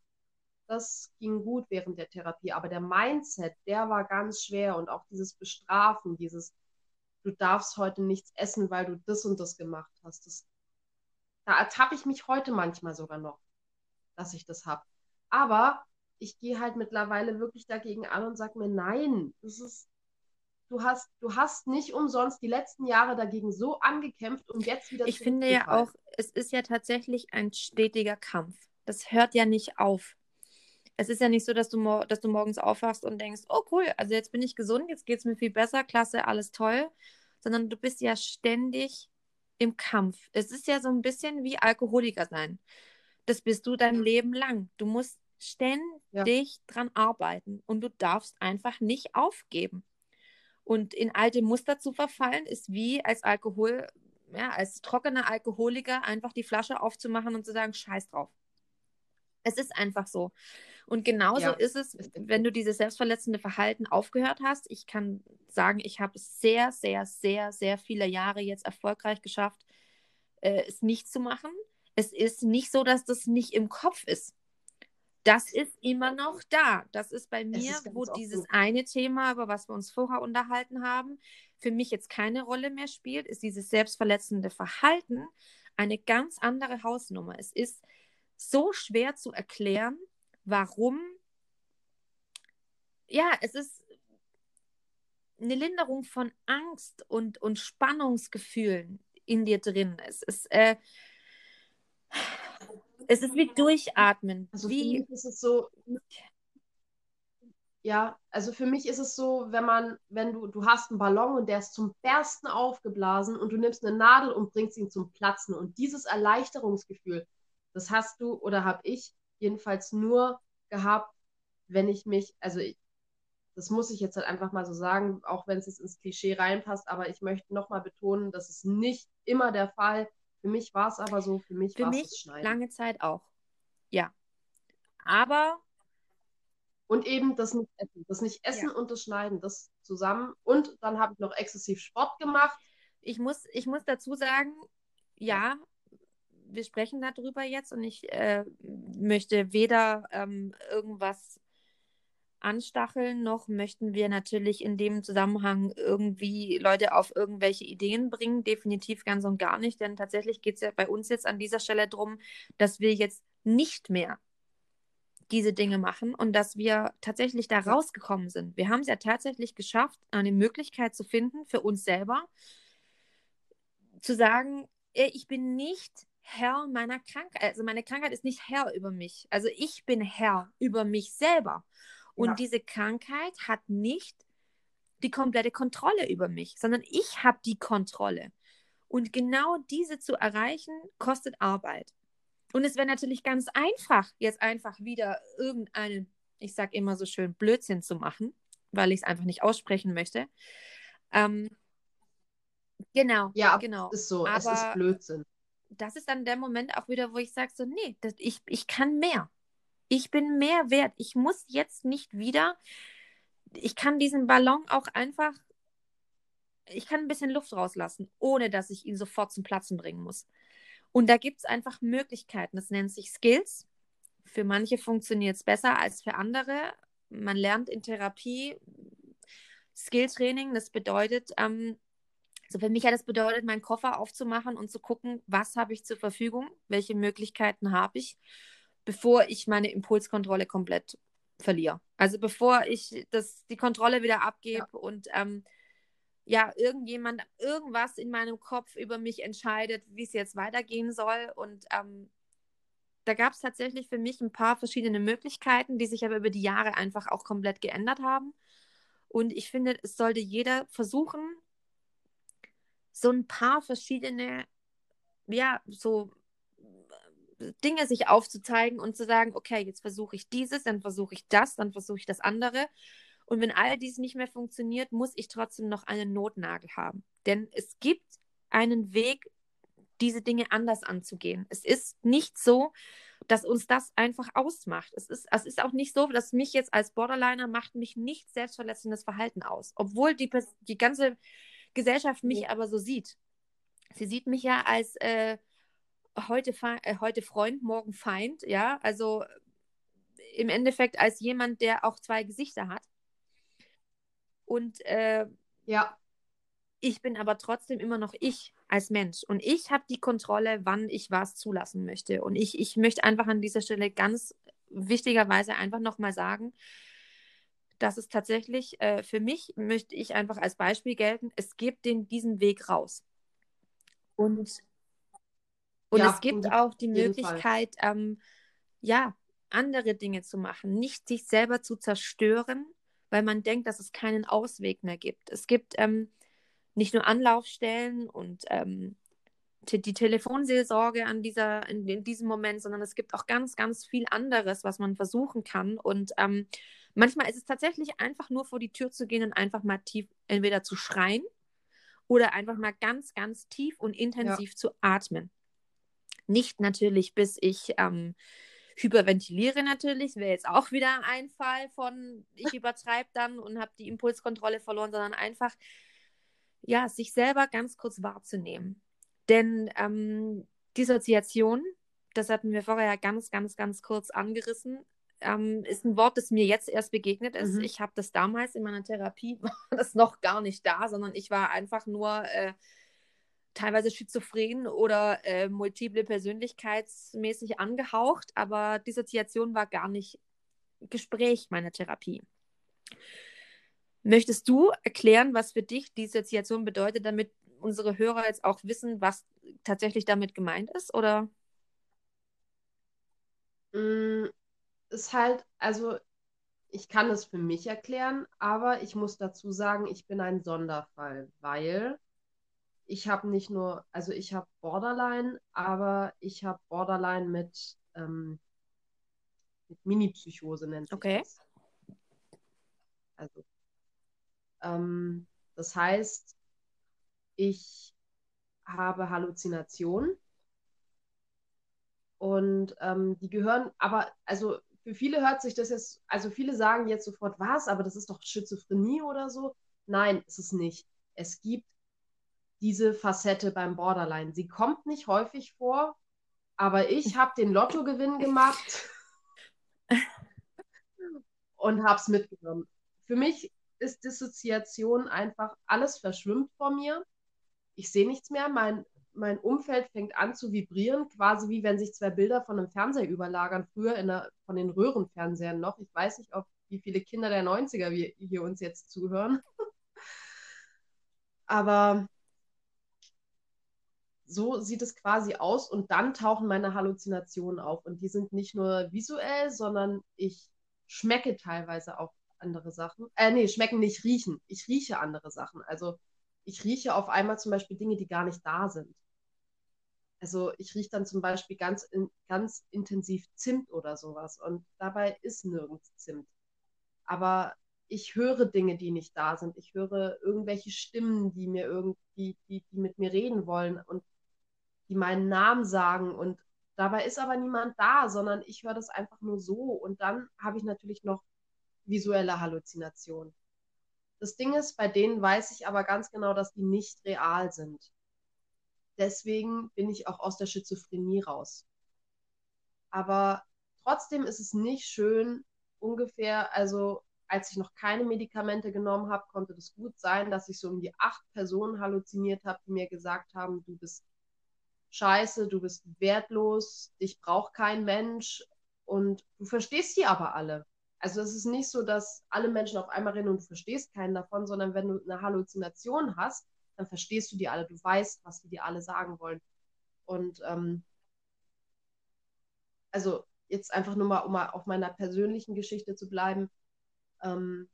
das ging gut während der Therapie, aber der Mindset, der war ganz schwer und auch dieses Bestrafen, dieses, du darfst heute nichts essen, weil du das und das gemacht hast, das, da ertappe ich mich heute manchmal sogar noch, dass ich das habe. Aber ich gehe halt mittlerweile wirklich dagegen an und sage mir, nein, das ist, du hast, du hast nicht umsonst die letzten Jahre dagegen so angekämpft, um jetzt wieder Ich finde ja auch, es ist ja tatsächlich ein stetiger Kampf. Das hört ja nicht auf es ist ja nicht so, dass du, dass du morgens aufwachst und denkst, oh cool, also jetzt bin ich gesund, jetzt geht es mir viel besser, klasse, alles toll, sondern du bist ja ständig im Kampf. Es ist ja so ein bisschen wie Alkoholiker sein. Das bist du dein Leben lang. Du musst ständig ja. dran arbeiten und du darfst einfach nicht aufgeben. Und in alte Muster zu verfallen, ist wie als Alkohol, ja, als trockener Alkoholiker einfach die Flasche aufzumachen und zu sagen, scheiß drauf. Es ist einfach so. Und genauso ja, ist es, wenn du dieses selbstverletzende Verhalten aufgehört hast. Ich kann sagen, ich habe es sehr, sehr, sehr, sehr viele Jahre jetzt erfolgreich geschafft, äh, es nicht zu machen. Es ist nicht so, dass das nicht im Kopf ist. Das ist immer noch da. Das ist bei mir, ist wo dieses so. eine Thema, über was wir uns vorher unterhalten haben, für mich jetzt keine Rolle mehr spielt, ist dieses selbstverletzende Verhalten eine ganz andere Hausnummer. Es ist so schwer zu erklären, warum. Ja, es ist eine Linderung von Angst und, und Spannungsgefühlen in dir drin. Es ist, äh, es ist wie Durchatmen. Also wie... für mich ist es so, ja, also für mich ist es so, wenn man, wenn du, du hast einen Ballon und der ist zum Bersten aufgeblasen und du nimmst eine Nadel und bringst ihn zum Platzen und dieses Erleichterungsgefühl, Das hast du oder habe ich jedenfalls nur gehabt, wenn ich mich, also ich, das muss ich jetzt halt einfach mal so sagen, auch wenn es jetzt ins Klischee reinpasst, aber ich möchte nochmal betonen, das ist nicht immer der Fall. Für mich war es aber so, für mich war es Schneiden. Lange Zeit auch. Ja. Aber. Und eben das nicht essen. Das nicht essen ja. und das Schneiden, das zusammen. Und dann habe ich noch exzessiv Sport gemacht. Ich muss, ich muss dazu sagen, ja, wir sprechen darüber jetzt und ich äh, möchte weder ähm, irgendwas anstacheln, noch möchten wir natürlich in dem Zusammenhang irgendwie Leute auf irgendwelche Ideen bringen. Definitiv ganz und gar nicht, denn tatsächlich geht es ja bei uns jetzt an dieser Stelle darum, dass wir jetzt nicht mehr diese Dinge machen und dass wir tatsächlich da rausgekommen sind. Wir haben es ja tatsächlich geschafft, eine Möglichkeit zu finden für uns selber, zu sagen, ich bin nicht Herr meiner Krankheit, also meine Krankheit ist nicht Herr über mich. Also ich bin Herr über mich selber. Und ja. diese Krankheit hat nicht die komplette Kontrolle über mich, sondern ich habe die Kontrolle. Und genau diese zu erreichen, kostet Arbeit. Und es wäre natürlich ganz einfach, jetzt einfach wieder irgendeinen, ich sage immer so schön, Blödsinn zu machen, weil ich es einfach nicht aussprechen möchte. Ähm, genau, ja, genau. ist so, Aber es ist Blödsinn. Das ist dann der Moment auch wieder, wo ich sage so, nee, das, ich, ich kann mehr. Ich bin mehr wert. Ich muss jetzt nicht wieder. Ich kann diesen Ballon auch einfach. Ich kann ein bisschen Luft rauslassen, ohne dass ich ihn sofort zum Platzen bringen muss. Und da gibt es einfach Möglichkeiten. Das nennt sich Skills. Für manche funktioniert es besser als für andere. Man lernt in Therapie Skilltraining. Das bedeutet, ähm, also für mich hat das bedeutet, meinen Koffer aufzumachen und zu gucken, was habe ich zur Verfügung, welche Möglichkeiten habe ich bevor ich meine Impulskontrolle komplett verliere. Also bevor ich das, die Kontrolle wieder abgebe ja. und ähm, ja, irgendjemand irgendwas in meinem Kopf über mich entscheidet, wie es jetzt weitergehen soll. Und ähm, da gab es tatsächlich für mich ein paar verschiedene Möglichkeiten, die sich aber über die Jahre einfach auch komplett geändert haben. Und ich finde, es sollte jeder versuchen, so ein paar verschiedene, ja, so Dinge sich aufzuzeigen und zu sagen, okay, jetzt versuche ich dieses, dann versuche ich das, dann versuche ich das andere. Und wenn all dies nicht mehr funktioniert, muss ich trotzdem noch einen Notnagel haben. Denn es gibt einen Weg, diese Dinge anders anzugehen. Es ist nicht so, dass uns das einfach ausmacht. Es ist, es ist auch nicht so, dass mich jetzt als Borderliner macht mich nicht selbstverletzendes Verhalten aus. Obwohl die, die ganze Gesellschaft mich ja. aber so sieht. Sie sieht mich ja als äh, heute, äh, heute Freund, morgen Feind, ja, also im Endeffekt als jemand, der auch zwei Gesichter hat. Und äh, ja. ich bin aber trotzdem immer noch ich als Mensch. Und ich habe die Kontrolle, wann ich was zulassen möchte. Und ich, ich möchte einfach an dieser Stelle ganz wichtigerweise einfach nochmal sagen, dass es tatsächlich äh, für mich, möchte ich einfach als Beispiel gelten, es gibt den, diesen Weg raus. Und und ja, es gibt auch die Möglichkeit, ähm, ja, andere Dinge zu machen, nicht sich selber zu zerstören, weil man denkt, dass es keinen Ausweg mehr gibt. Es gibt ähm, nicht nur Anlaufstellen und ähm, die Telefonseelsorge an dieser, in, in, diesem Moment, sondern es gibt auch ganz, ganz viel anderes, was man versuchen kann. Und ähm, manchmal ist es tatsächlich einfach nur vor die Tür zu gehen und einfach mal tief entweder zu schreien oder einfach mal ganz, ganz tief und intensiv ja. zu atmen. Nicht natürlich, bis ich ähm, hyperventiliere natürlich, wäre jetzt auch wieder ein Fall von, ich übertreibe dann und habe die Impulskontrolle verloren, sondern einfach, ja, sich selber ganz kurz wahrzunehmen. Denn ähm, Dissoziation, das hatten wir vorher ganz, ganz, ganz kurz angerissen, ähm, ist ein Wort, das mir jetzt erst begegnet ist. Mhm. Ich habe das damals in meiner Therapie, (laughs) war das noch gar nicht da, sondern ich war einfach nur äh, teilweise schizophren oder äh, multiple persönlichkeitsmäßig angehaucht, aber Dissoziation war gar nicht Gespräch meiner Therapie. Möchtest du erklären, was für dich Dissoziation bedeutet, damit unsere Hörer jetzt auch wissen, was tatsächlich damit gemeint ist, oder? Mm, ist halt, also ich kann es für mich erklären, aber ich muss dazu sagen, ich bin ein Sonderfall, weil ich habe nicht nur, also ich habe Borderline, aber ich habe Borderline mit, ähm, mit Mini-Psychose nennt sich okay. das. Also, ähm, das heißt, ich habe Halluzinationen und ähm, die gehören, aber also für viele hört sich das jetzt, also viele sagen jetzt sofort, was, aber das ist doch Schizophrenie oder so. Nein, ist es nicht. Es gibt diese Facette beim Borderline. Sie kommt nicht häufig vor, aber ich habe den Lottogewinn gemacht und habe es mitgenommen. Für mich ist Dissoziation einfach, alles verschwimmt vor mir. Ich sehe nichts mehr. Mein, mein Umfeld fängt an zu vibrieren, quasi wie wenn sich zwei Bilder von einem Fernseher überlagern, früher der, von den Röhrenfernsehern noch. Ich weiß nicht, ob wie viele Kinder der 90er wir, hier uns jetzt zuhören. (laughs) Aber so sieht es quasi aus und dann tauchen meine Halluzinationen auf. Und die sind nicht nur visuell, sondern ich schmecke teilweise auch andere Sachen. Äh, nee, schmecken nicht, riechen. Ich rieche andere Sachen. Also ich rieche auf einmal zum Beispiel Dinge, die gar nicht da sind. Also ich rieche dann zum Beispiel ganz, in, ganz intensiv Zimt oder sowas und dabei ist nirgends Zimt. Aber ich höre Dinge, die nicht da sind. Ich höre irgendwelche Stimmen, die mir irgendwie, die, die mit mir reden wollen und die meinen Namen sagen und dabei ist aber niemand da, sondern ich höre das einfach nur so und dann habe ich natürlich noch visuelle Halluzinationen. Das Ding ist, bei denen weiß ich aber ganz genau, dass die nicht real sind. Deswegen bin ich auch aus der Schizophrenie raus. Aber trotzdem ist es nicht schön, ungefähr, also als ich noch keine Medikamente genommen habe, konnte das gut sein, dass ich so um die acht Personen halluziniert habe, die mir gesagt haben, du bist scheiße, du bist wertlos, dich braucht kein Mensch und du verstehst die aber alle. Also es ist nicht so, dass alle Menschen auf einmal reden und du verstehst keinen davon, sondern wenn du eine Halluzination hast, dann verstehst du die alle, du weißt, was die dir alle sagen wollen. Und ähm, also jetzt einfach nur mal, um mal auf meiner persönlichen Geschichte zu bleiben, ähm,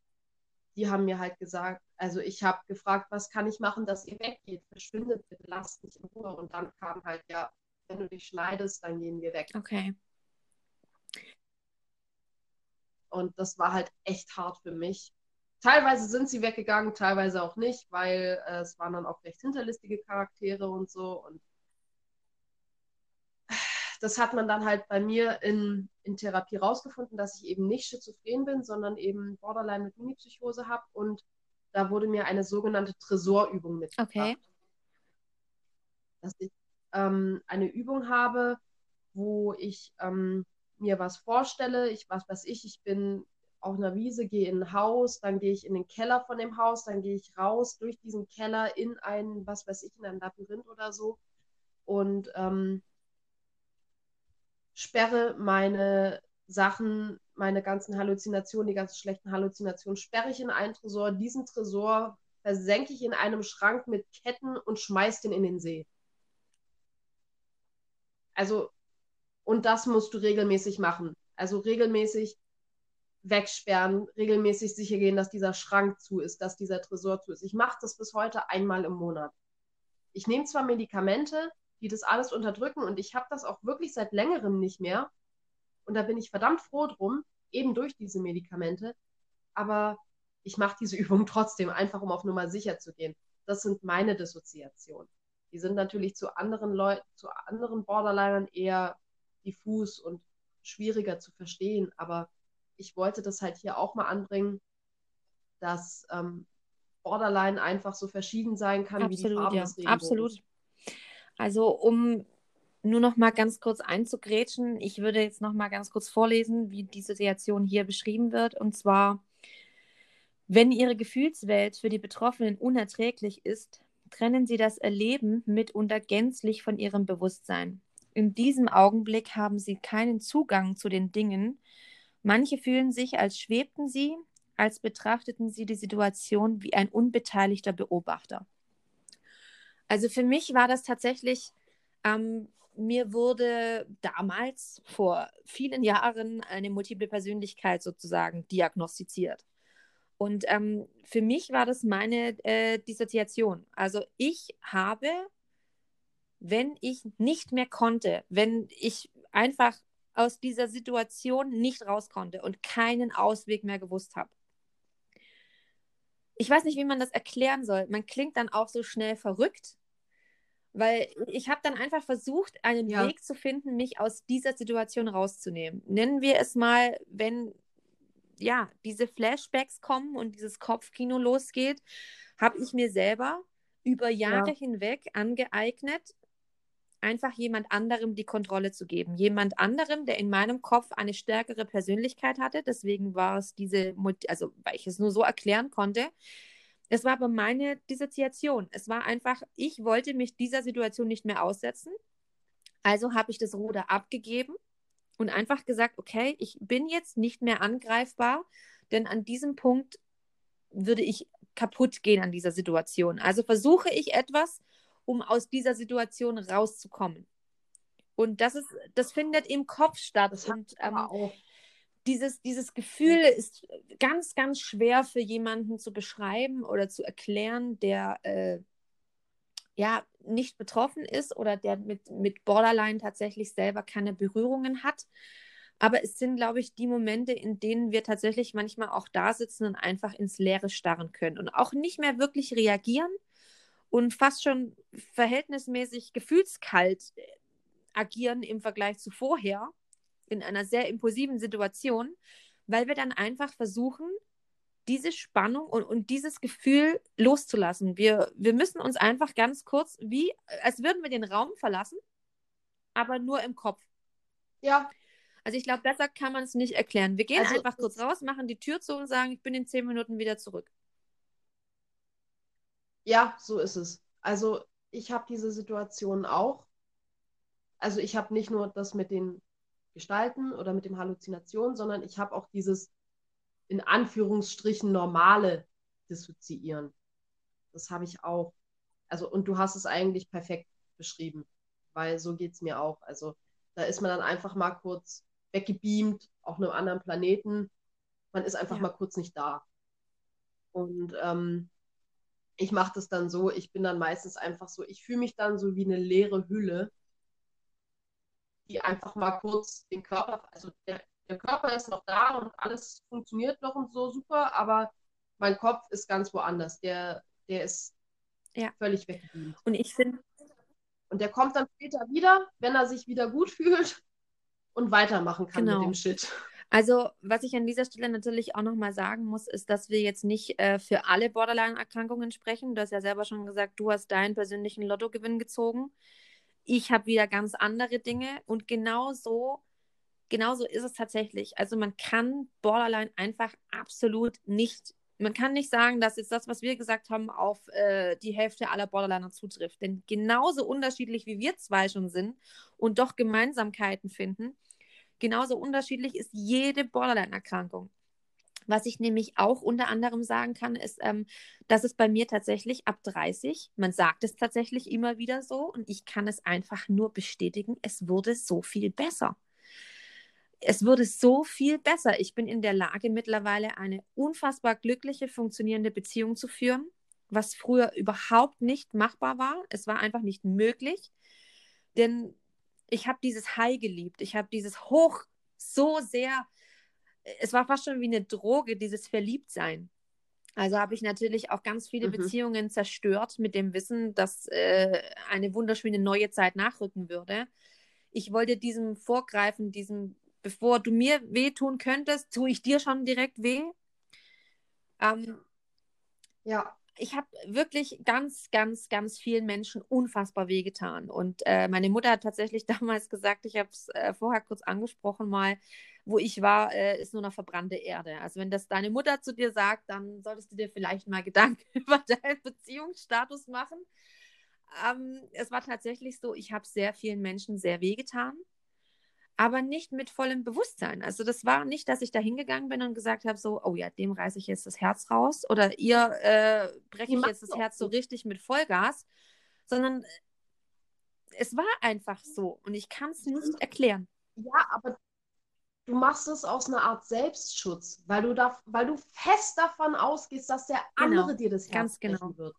die haben mir halt gesagt, also ich habe gefragt, was kann ich machen, dass ihr weggeht? Verschwindet bitte, lasst mich in Ruhe. Und dann kam halt, ja, wenn du dich schneidest, dann gehen wir weg. Okay. Und das war halt echt hart für mich. Teilweise sind sie weggegangen, teilweise auch nicht, weil äh, es waren dann auch recht hinterlistige Charaktere und so. Und das hat man dann halt bei mir in, in Therapie rausgefunden, dass ich eben nicht schizophren bin, sondern eben Borderline mit Minipsychose habe. Und da wurde mir eine sogenannte Tresorübung mitgebracht. Okay. Dass ich ähm, eine Übung habe, wo ich ähm, mir was vorstelle, ich was weiß ich, ich bin auf einer Wiese, gehe in ein Haus, dann gehe ich in den Keller von dem Haus, dann gehe ich raus durch diesen Keller in ein, was weiß ich, in ein Labyrinth oder so und ähm, sperre meine Sachen, meine ganzen Halluzinationen, die ganzen schlechten Halluzinationen, sperre ich in einen Tresor. Diesen Tresor versenke ich in einem Schrank mit Ketten und schmeiß den in den See. Also, und das musst du regelmäßig machen. Also regelmäßig wegsperren, regelmäßig sicher gehen, dass dieser Schrank zu ist, dass dieser Tresor zu ist. Ich mache das bis heute einmal im Monat. Ich nehme zwar Medikamente, die das alles unterdrücken. Und ich habe das auch wirklich seit längerem nicht mehr. Und da bin ich verdammt froh drum, eben durch diese Medikamente. Aber ich mache diese (laughs) Übung trotzdem, einfach um auf Nummer sicher zu gehen. Das sind meine Dissoziationen. Die sind natürlich zu anderen Leuten, zu anderen Borderlinern eher diffus und schwieriger zu verstehen. Aber ich wollte das halt hier auch mal anbringen, dass ähm, Borderline einfach so verschieden sein kann Absolut, wie die Farben ja. des Regenbogens. Absolut. Also um nur noch mal ganz kurz einzugrätschen, ich würde jetzt noch mal ganz kurz vorlesen, wie die Situation hier beschrieben wird. Und zwar, wenn ihre Gefühlswelt für die Betroffenen unerträglich ist, trennen sie das Erleben mitunter gänzlich von ihrem Bewusstsein. In diesem Augenblick haben sie keinen Zugang zu den Dingen. Manche fühlen sich, als schwebten sie, als betrachteten sie die Situation wie ein unbeteiligter Beobachter. Also für mich war das tatsächlich, ähm, mir wurde damals vor vielen Jahren eine multiple Persönlichkeit sozusagen diagnostiziert. Und ähm, für mich war das meine äh, Dissoziation. Also ich habe, wenn ich nicht mehr konnte, wenn ich einfach aus dieser Situation nicht raus konnte und keinen Ausweg mehr gewusst habe. Ich weiß nicht, wie man das erklären soll. Man klingt dann auch so schnell verrückt, weil ich habe dann einfach versucht, einen ja. Weg zu finden, mich aus dieser Situation rauszunehmen. Nennen wir es mal, wenn ja, diese Flashbacks kommen und dieses Kopfkino losgeht, habe ich mir selber über Jahre ja. hinweg angeeignet, einfach jemand anderem die Kontrolle zu geben. Jemand anderem, der in meinem Kopf eine stärkere Persönlichkeit hatte. Deswegen war es diese, also weil ich es nur so erklären konnte. Es war aber meine Dissoziation. Es war einfach, ich wollte mich dieser Situation nicht mehr aussetzen. Also habe ich das Ruder abgegeben und einfach gesagt, okay, ich bin jetzt nicht mehr angreifbar, denn an diesem Punkt würde ich kaputt gehen an dieser Situation. Also versuche ich etwas, um aus dieser Situation rauszukommen. Und das ist, das findet im Kopf statt. Das und ähm, dieses, dieses Gefühl ist ganz, ganz schwer für jemanden zu beschreiben oder zu erklären, der äh, ja nicht betroffen ist oder der mit, mit Borderline tatsächlich selber keine Berührungen hat. Aber es sind, glaube ich, die Momente, in denen wir tatsächlich manchmal auch da sitzen und einfach ins Leere starren können und auch nicht mehr wirklich reagieren und fast schon verhältnismäßig gefühlskalt äh, agieren im Vergleich zu vorher in einer sehr impulsiven Situation, weil wir dann einfach versuchen, diese Spannung und, und dieses Gefühl loszulassen. Wir, wir müssen uns einfach ganz kurz, wie, als würden wir den Raum verlassen, aber nur im Kopf. Ja. Also ich glaube, besser kann man es nicht erklären. Wir gehen also, einfach kurz raus, machen die Tür zu und sagen, ich bin in zehn Minuten wieder zurück. Ja, so ist es. Also ich habe diese Situation auch. Also ich habe nicht nur das mit den Gestalten oder mit dem Halluzinationen, sondern ich habe auch dieses in Anführungsstrichen normale Dissoziieren. Das habe ich auch. Also, und du hast es eigentlich perfekt beschrieben, weil so geht es mir auch. Also, da ist man dann einfach mal kurz weggebeamt auf einem anderen Planeten. Man ist einfach ja. mal kurz nicht da. Und ähm, ich mache das dann so, ich bin dann meistens einfach so, ich fühle mich dann so wie eine leere Hülle, die einfach mal kurz den Körper, also der, der Körper ist noch da und alles funktioniert noch und so super, aber mein Kopf ist ganz woanders. Der, der ist ja. völlig weggeblieben. Und ich finde. Und der kommt dann später wieder, wenn er sich wieder gut fühlt und weitermachen kann genau. mit dem Shit. Also, was ich an dieser Stelle natürlich auch nochmal sagen muss, ist, dass wir jetzt nicht äh, für alle Borderline-Erkrankungen sprechen. Du hast ja selber schon gesagt, du hast deinen persönlichen Lottogewinn gezogen. Ich habe wieder ganz andere Dinge und genau so genauso ist es tatsächlich. Also man kann Borderline einfach absolut nicht, man kann nicht sagen, dass jetzt das, was wir gesagt haben, auf äh, die Hälfte aller Borderliner zutrifft. Denn genauso unterschiedlich wie wir zwei schon sind und doch Gemeinsamkeiten finden, genauso unterschiedlich ist jede Borderline-Erkrankung. Was ich nämlich auch unter anderem sagen kann, ist, ähm, dass es bei mir tatsächlich ab 30, man sagt es tatsächlich immer wieder so und ich kann es einfach nur bestätigen, es wurde so viel besser es wurde so viel besser. Ich bin in der Lage, mittlerweile eine unfassbar glückliche, funktionierende Beziehung zu führen, was früher überhaupt nicht machbar war. Es war einfach nicht möglich, denn ich habe dieses High geliebt. Ich habe dieses Hoch so sehr, es war fast schon wie eine Droge, dieses Verliebtsein. Also habe ich natürlich auch ganz viele mhm. Beziehungen zerstört mit dem Wissen, dass äh, eine wunderschöne neue Zeit nachrücken würde. Ich wollte diesem vorgreifen, diesem bevor du mir wehtun könntest, tue ich dir schon direkt weh. Ähm, ja. Ich habe wirklich ganz, ganz, ganz vielen Menschen unfassbar wehgetan. Und äh, meine Mutter hat tatsächlich (laughs) damals gesagt, ich habe es äh, vorher kurz angesprochen mal, wo ich war, äh, ist nur noch verbrannte Erde. Also wenn das deine Mutter zu dir sagt, dann solltest du dir vielleicht mal (laughs) Gedanken über deinen Beziehungsstatus machen. Ähm, es war tatsächlich so, ich habe sehr vielen Menschen sehr wehgetan aber nicht mit vollem Bewusstsein. Also das war nicht, dass ich da hingegangen bin und gesagt habe, so, oh ja, dem reiße ich jetzt das Herz raus oder ihr äh, breche ich jetzt das Herz so richtig mit Vollgas, sondern es war einfach so und ich kann es nicht erklären. Ja, aber du machst es aus einer Art Selbstschutz, weil du, da, weil du fest davon ausgehst, dass der Genau, andere dir das Herz ganz genau. wird.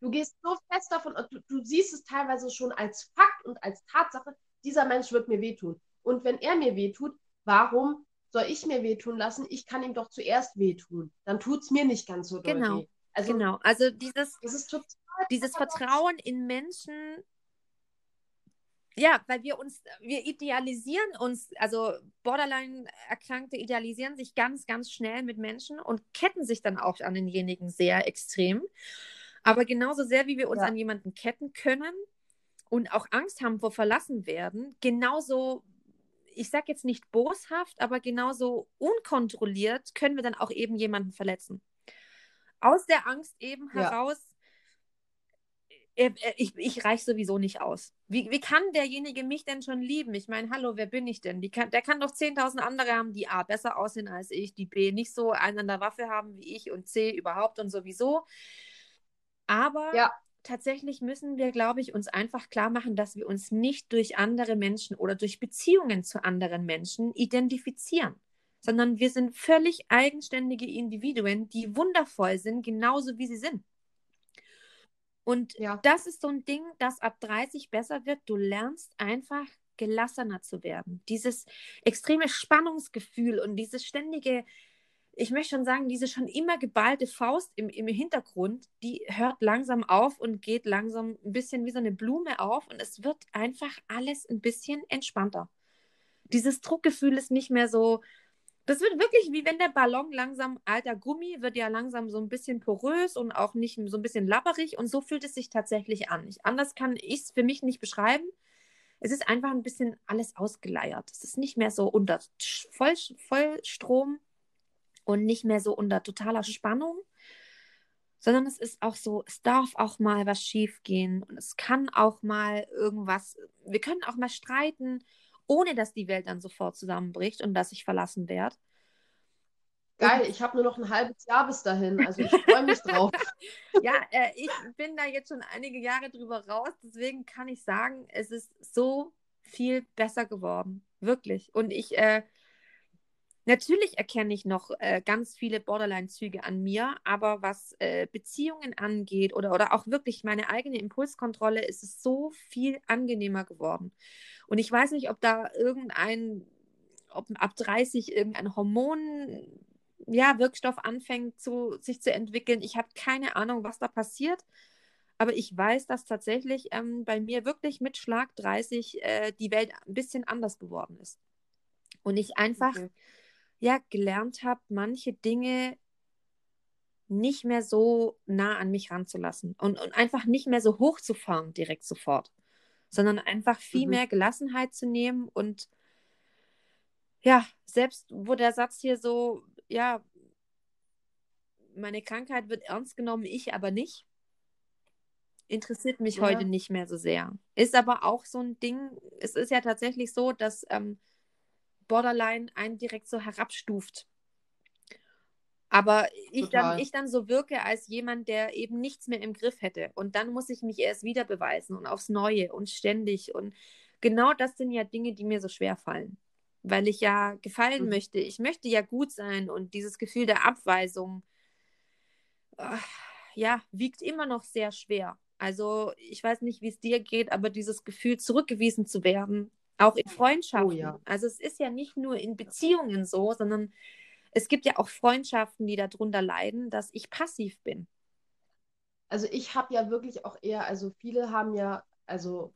Du gehst so fest davon, du, du siehst es teilweise schon als Fakt und als Tatsache, dieser Mensch wird mir wehtun. Und wenn er mir wehtut, warum soll ich mir wehtun lassen? Ich kann ihm doch zuerst wehtun. Dann tut es mir nicht ganz so doll Genau, weh. Also Genau. Also dieses, dieses Vertrauen in Menschen, ja, weil wir uns, wir idealisieren uns, also Borderline-Erkrankte idealisieren sich ganz, ganz schnell mit Menschen und ketten sich dann auch an denjenigen sehr extrem. Aber genauso sehr, wie wir uns Ja. an jemanden ketten können und auch Angst haben vor verlassen werden, genauso, ich sage jetzt nicht boshaft, aber genauso unkontrolliert können wir dann auch eben jemanden verletzen. Aus der Angst eben Ja. heraus, äh, äh, ich, ich reich sowieso nicht aus. Wie, wie kann derjenige mich denn schon lieben? Ich meine, hallo, wer bin ich denn? Kann, der kann doch 10.000 andere haben, die A, besser aussehen als ich, die B, nicht so einen an der Waffe haben wie ich und C, überhaupt und sowieso. Aber Ja. Tatsächlich müssen wir, glaube ich, uns einfach klar machen, dass wir uns nicht durch andere Menschen oder durch Beziehungen zu anderen Menschen identifizieren, sondern wir sind völlig eigenständige Individuen, die wundervoll sind, genauso wie sie sind. Und Ja. das ist so ein Ding, das ab 30 besser wird. Du lernst einfach gelassener zu werden. Dieses extreme Spannungsgefühl und dieses ständige, ich möchte schon sagen, diese schon immer geballte Faust im, im Hintergrund, die hört langsam auf und geht langsam ein bisschen wie so eine Blume auf und es wird einfach alles ein bisschen entspannter. Dieses Druckgefühl ist nicht mehr so, das wird wirklich wie wenn der Ballon langsam, alter Gummi wird ja langsam so ein bisschen porös und auch nicht so ein bisschen lapperig und so fühlt es sich tatsächlich an. Ich, anders kann ich es für mich nicht beschreiben. Es ist einfach ein bisschen alles ausgeleiert. Es ist nicht mehr so unter Voll, Vollstrom und nicht mehr so unter totaler Spannung, sondern es ist auch so, es darf auch mal was schief gehen und es kann auch mal irgendwas, wir können auch mal streiten, ohne dass die Welt dann sofort zusammenbricht und dass ich verlassen werde. Geil, ich habe nur noch ein halbes Jahr bis dahin. Also ich (laughs) freue mich drauf. Ja, äh, ich bin da jetzt schon einige Jahre drüber raus, deswegen kann ich sagen, es ist so viel besser geworden. Wirklich. Und ich, äh, natürlich erkenne ich noch äh, ganz viele Borderline-Züge an mir, aber was äh, Beziehungen angeht oder, oder auch wirklich meine eigene Impulskontrolle, ist es so viel angenehmer geworden. Und ich weiß nicht, ob da irgendein, ob ab 30 irgendein Hormon ja, Wirkstoff anfängt zu, sich zu entwickeln. Ich habe keine Ahnung, was da passiert. Aber ich weiß, dass tatsächlich ähm, bei mir wirklich mit Schlag 30 äh, die Welt ein bisschen anders geworden ist. Und ich einfach Okay. Ja gelernt habe, manche Dinge nicht mehr so nah an mich ranzulassen und, und einfach nicht mehr so hochzufahren direkt sofort, sondern einfach viel Mhm. mehr Gelassenheit zu nehmen und ja, selbst wo der Satz hier so, ja, meine Krankheit wird ernst genommen, ich aber nicht, interessiert mich Ja. heute nicht mehr so sehr. Ist aber auch so ein Ding, es ist ja tatsächlich so, dass ähm, Borderline einen direkt so herabstuft. Aber ich dann, ich dann so wirke als jemand, der eben nichts mehr im Griff hätte. Und dann muss ich mich erst wieder beweisen und aufs Neue und ständig. Und genau das sind ja Dinge, die mir so schwer fallen. Weil ich ja gefallen Mhm. möchte. Ich möchte ja gut sein und dieses Gefühl der Abweisung, ah, ja, wiegt immer noch sehr schwer. Also ich weiß nicht, wie es dir geht, aber dieses Gefühl, zurückgewiesen zu werden, auch in Freundschaften. Oh ja. Also es ist ja nicht nur in Beziehungen so, sondern es gibt ja auch Freundschaften, die darunter leiden, dass ich passiv bin. Also ich habe ja wirklich auch eher, also viele haben ja, also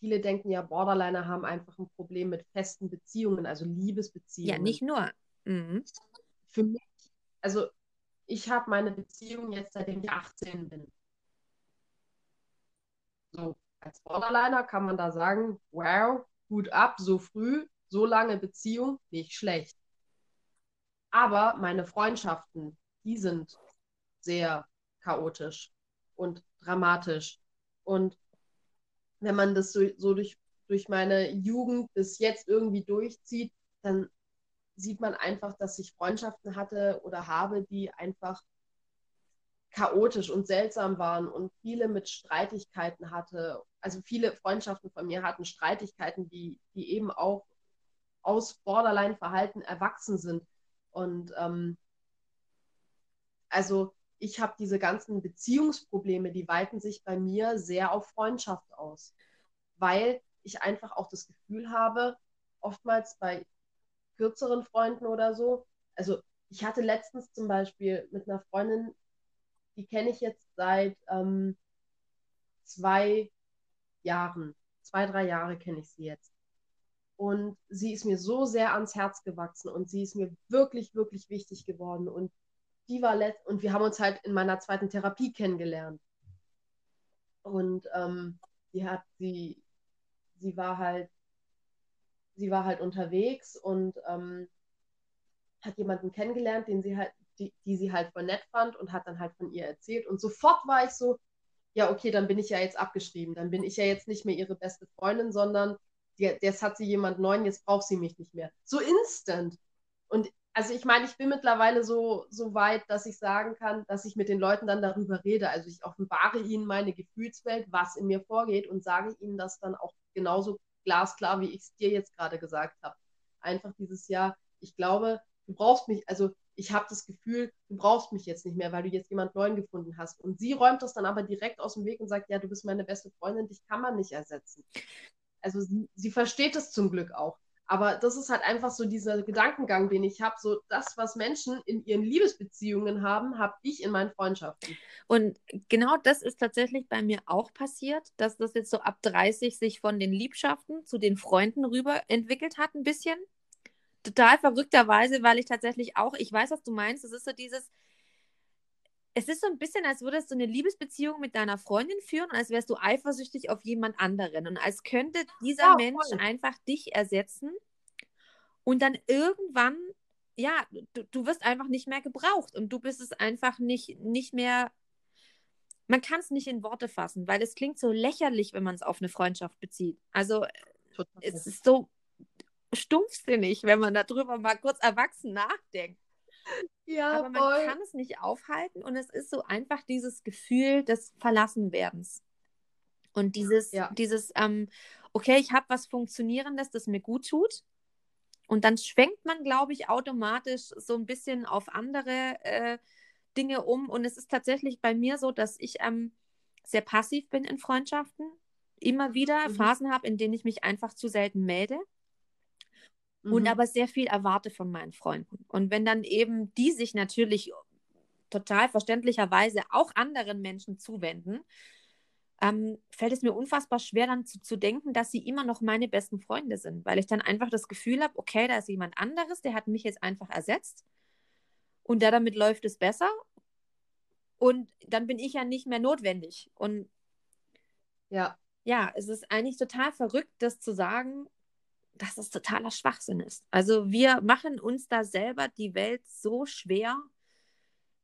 viele denken ja, Borderliner haben einfach ein Problem mit festen Beziehungen, also Liebesbeziehungen. Ja, nicht nur. Mhm. Für mich, also ich habe meine Beziehung jetzt seitdem ich 18 bin. So, als Borderliner kann man da sagen, wow, Hut ab, so früh, so lange Beziehung, nicht schlecht. Aber meine Freundschaften, die sind sehr chaotisch und dramatisch. Und wenn man das so, so durch, durch meine Jugend bis jetzt irgendwie durchzieht, dann sieht man einfach, dass ich Freundschaften hatte oder habe, die einfach chaotisch und seltsam waren und viele mit Streitigkeiten hatte. Also viele Freundschaften von mir hatten Streitigkeiten, die, die eben auch aus Borderline-Verhalten erwachsen sind. Und ähm, also ich habe diese ganzen Beziehungsprobleme, die weiten sich bei mir sehr auf Freundschaft aus, weil ich einfach auch das Gefühl habe, oftmals bei kürzeren Freunden oder so, also ich hatte letztens zum Beispiel mit einer Freundin, die kenne ich jetzt seit ähm, zwei Jahren, zwei, drei Jahre kenne ich sie jetzt. Und sie ist mir so sehr ans Herz gewachsen und sie ist mir wirklich, wirklich wichtig geworden. Und die war letzt und wir haben uns halt in meiner zweiten Therapie kennengelernt. Und ähm, die hat sie, sie war halt, sie war halt unterwegs und ähm, hat jemanden kennengelernt, den sie halt, die, die sie halt voll nett fand und hat dann halt von ihr erzählt. Und sofort war ich so, ja, okay, dann bin ich ja jetzt abgeschrieben. Dann bin ich ja jetzt nicht mehr ihre beste Freundin, sondern jetzt hat sie jemand neuen, jetzt braucht sie mich nicht mehr. So instant. Und also ich meine, ich bin mittlerweile so, so weit, dass ich sagen kann, dass ich mit den Leuten dann darüber rede. Also ich offenbare ihnen meine Gefühlswelt, was in mir vorgeht und sage ihnen das dann auch genauso glasklar, wie ich es dir jetzt gerade gesagt habe. Einfach dieses Jahr, ich glaube, du brauchst mich, also ich habe das Gefühl, du brauchst mich jetzt nicht mehr, weil du jetzt jemand neuen gefunden hast. Und sie räumt das dann aber direkt aus dem Weg und sagt, ja, du bist meine beste Freundin, dich kann man nicht ersetzen. Also sie, sie versteht es zum Glück auch. Aber das ist halt einfach so dieser Gedankengang, den ich habe. So das, was Menschen in ihren Liebesbeziehungen haben, habe ich in meinen Freundschaften. Und genau das ist tatsächlich bei mir auch passiert, dass das jetzt so ab 30 sich von den Liebschaften zu den Freunden rüber entwickelt hat, ein bisschen total verrückterweise, weil ich tatsächlich auch, ich weiß, was du meinst, es ist so dieses, es ist so ein bisschen, als würdest du eine Liebesbeziehung mit deiner Freundin führen und als wärst du eifersüchtig auf jemand anderen und als könnte dieser ja, Mensch einfach dich ersetzen und dann irgendwann, ja, du, du wirst einfach nicht mehr gebraucht und du bist es einfach nicht, nicht mehr, man kann es nicht in Worte fassen, weil es klingt so lächerlich, wenn man es auf eine Freundschaft bezieht. Also Total. es ist so stumpfsinnig, wenn man darüber mal kurz erwachsen nachdenkt. Ja, aber man voll. kann es nicht aufhalten und es ist so einfach dieses Gefühl des Verlassenwerdens. Und dieses, ja. dieses, ähm, okay, ich habe was Funktionierendes, das mir gut tut. Und dann schwenkt man, glaube ich, automatisch so ein bisschen auf andere äh, Dinge um. Und es ist tatsächlich bei mir so, dass ich ähm, sehr passiv bin in Freundschaften. Immer wieder mhm. Phasen habe, in denen ich mich einfach zu selten melde mhm. und aber sehr viel erwarte von meinen Freunden. Und wenn dann eben die sich natürlich total verständlicherweise auch anderen Menschen zuwenden, ähm, fällt es mir unfassbar schwer, dann zu, zu denken, dass sie immer noch meine besten Freunde sind, weil ich dann einfach das Gefühl habe, okay, da ist jemand anderes, der hat mich jetzt einfach ersetzt und der damit läuft es besser und dann bin ich ja nicht mehr notwendig. Und ja, ja, es ist eigentlich total verrückt, das zu sagen, dass es totaler Schwachsinn ist. Also wir machen uns da selber die Welt so schwer,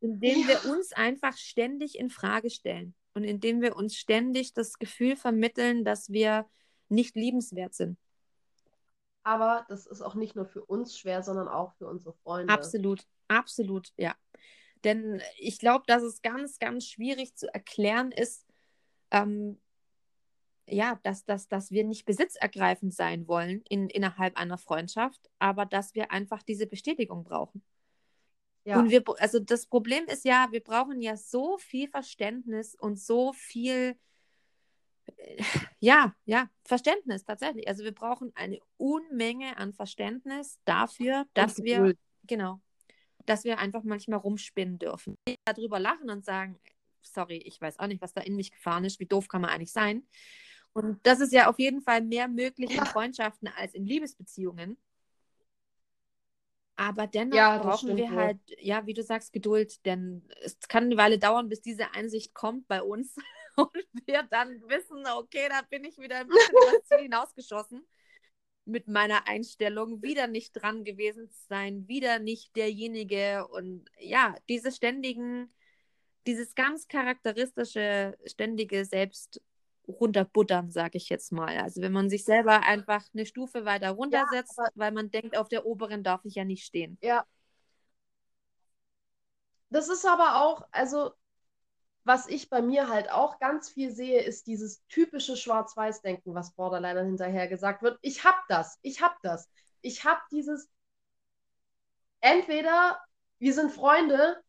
indem ja. wir uns einfach ständig in Frage stellen und indem wir uns ständig das Gefühl vermitteln, dass wir nicht liebenswert sind. Aber das ist auch nicht nur für uns schwer, sondern auch für unsere Freunde. Absolut, absolut, ja. Denn ich glaube, dass es ganz, ganz schwierig zu erklären ist, ähm, ja, dass, dass, dass wir nicht besitzergreifend sein wollen in, innerhalb einer Freundschaft, aber dass wir einfach diese Bestätigung brauchen. Ja. Und wir, also das Problem ist ja, wir brauchen ja so viel Verständnis und so viel, äh, ja, ja, Verständnis tatsächlich. Also wir brauchen eine Unmenge an Verständnis dafür, dass wir, genau, dass wir einfach manchmal rumspinnen dürfen. Darüber lachen und sagen, sorry, ich weiß auch nicht, was da in mich gefahren ist, wie doof kann man eigentlich sein. Und das ist ja auf jeden Fall mehr möglich in Freundschaften als in Liebesbeziehungen. Aber dennoch ja, brauchen wir halt, ja, wie du sagst, Geduld, denn es kann eine Weile dauern, bis diese Einsicht kommt bei uns. (laughs) Und wir dann wissen, okay, da bin ich wieder ein bisschen Ziel hinausgeschossen. Mit meiner Einstellung, wieder nicht dran gewesen zu sein, wieder nicht derjenige. Und ja, diese ständigen, dieses ganz charakteristische, ständige Selbst runterbuttern, sage ich jetzt mal. Also wenn man sich selber einfach eine Stufe weiter runtersetzt, ja, weil man denkt, auf der oberen darf ich ja nicht stehen. Ja. Das ist aber auch, also was ich bei mir halt auch ganz viel sehe, ist dieses typische Schwarz-Weiß-Denken, was Borderliner hinterher gesagt wird. Ich hab das, ich hab das. ich habe dieses, entweder wir sind Freunde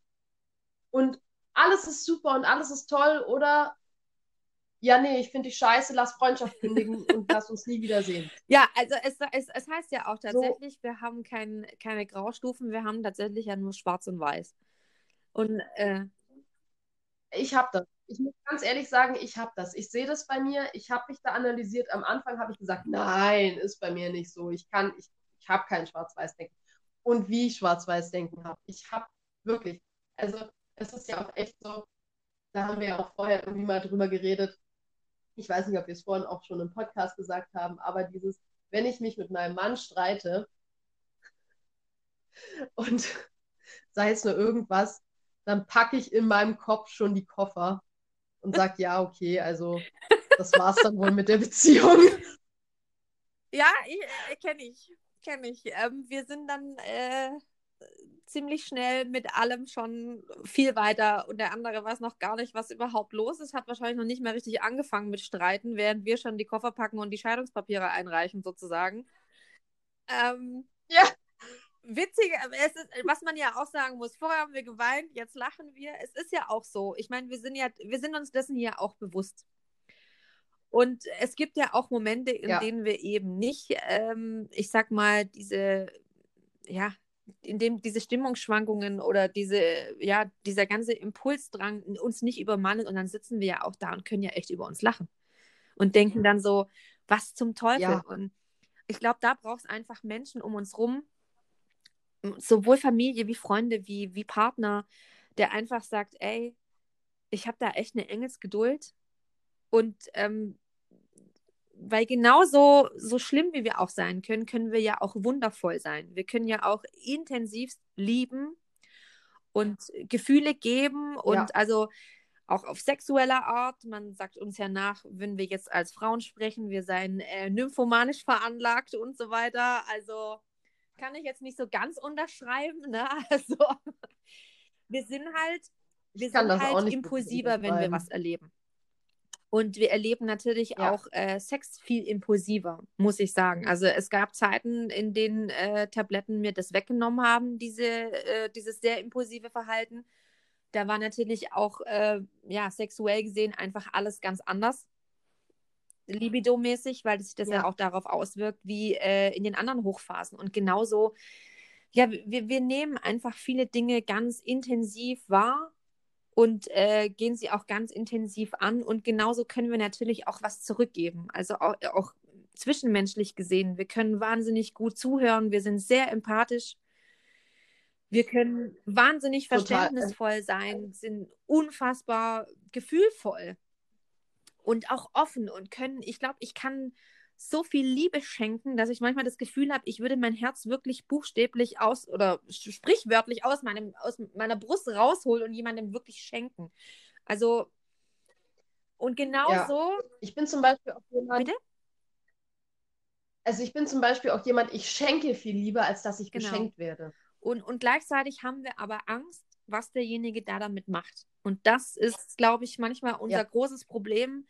und alles ist super und alles ist toll oder ja, nee, ich finde dich scheiße, lass Freundschaft kündigen und lass uns nie wiedersehen. (laughs) Ja, also es, es, es heißt ja auch tatsächlich, so. wir haben kein, keine Graustufen, wir haben tatsächlich ja nur schwarz und weiß. Und äh, ich habe das. Ich muss ganz ehrlich sagen, ich habe das. Ich sehe das bei mir. Ich habe mich da analysiert. Am Anfang habe ich gesagt, nein, ist bei mir nicht so. Ich kann, ich, ich habe kein Schwarz-Weiß-Denken. Und wie ich Schwarz-Weiß-Denken habe. Ich habe wirklich, also es ist ja auch echt so, da haben wir ja auch vorher irgendwie mal drüber geredet. Ich weiß nicht, ob wir es vorhin auch schon im Podcast gesagt haben, aber dieses, wenn ich mich mit meinem Mann streite (laughs) und sei es nur irgendwas, dann packe ich in meinem Kopf schon die Koffer und sage, ja, okay, also das war's dann wohl mit der Beziehung. (laughs) Ja, äh, kenne ich, kenne ich. Ähm, wir sind dann äh, ziemlich schnell mit allem schon viel weiter und der andere weiß noch gar nicht, was überhaupt los ist, hat wahrscheinlich noch nicht mehr richtig angefangen mit Streiten, während wir schon die Koffer packen und die Scheidungspapiere einreichen sozusagen. Ähm, ja witzig, es ist, was man ja auch sagen muss, vorher haben wir geweint, jetzt lachen wir. Es ist ja auch so. Ich meine, wir sind ja, wir sind uns dessen ja auch bewusst. Und es gibt ja auch Momente, in ja. denen wir eben nicht, ähm, ich sag mal, diese, ja, in dem diese Stimmungsschwankungen oder diese, ja, dieser ganze Impulsdrang uns nicht übermannt und dann sitzen wir ja auch da und können ja echt über uns lachen und denken dann so, was zum Teufel? Ja. Und ich glaube, da braucht es einfach Menschen um uns rum, sowohl Familie wie Freunde wie, wie Partner, der einfach sagt, ey, ich habe da echt eine Engelsgeduld und ähm, weil genauso so schlimm wie wir auch sein können, können wir ja auch wundervoll sein. Wir können ja auch intensivst lieben und Gefühle geben und ja. also auch auf sexueller Art. Man sagt uns ja nach, wenn wir jetzt als Frauen sprechen, wir seien äh, nymphomanisch veranlagt und so weiter. Also kann ich jetzt nicht so ganz unterschreiben. Ne? (laughs) Also wir sind halt, wir sind halt impulsiver, wenn wir was erleben. Und wir erleben natürlich ja. auch äh, Sex viel impulsiver, muss ich sagen. Also es gab Zeiten, in denen äh, Tabletten mir das weggenommen haben, diese, äh, dieses sehr impulsive Verhalten. Da war natürlich auch, äh, ja, sexuell gesehen einfach alles ganz anders libidomäßig, weil sich das ja. ja, auch darauf auswirkt, wie äh, in den anderen Hochphasen. Und genauso, ja, wir, wir nehmen einfach viele Dinge ganz intensiv wahr und äh, gehen sie auch ganz intensiv an. Und genauso können wir natürlich auch was zurückgeben. Also auch, auch zwischenmenschlich gesehen. Wir können wahnsinnig gut zuhören. Wir sind sehr empathisch. Wir können wahnsinnig Total. verständnisvoll sein, sind unfassbar gefühlvoll und auch offen und können, ich glaube, ich kann so viel Liebe schenken, dass ich manchmal das Gefühl habe, ich würde mein Herz wirklich buchstäblich aus oder sprichwörtlich aus, meinem, aus meiner Brust rausholen und jemandem wirklich schenken. Also, und genau ja. so. Ich bin zum Beispiel auch jemand. Bitte? Also, ich bin zum Beispiel auch jemand, ich schenke viel lieber, als dass ich genau. geschenkt werde. Und, und gleichzeitig haben wir aber Angst, was derjenige da damit macht. Und das ist, glaube ich, manchmal unser ja. großes Problem,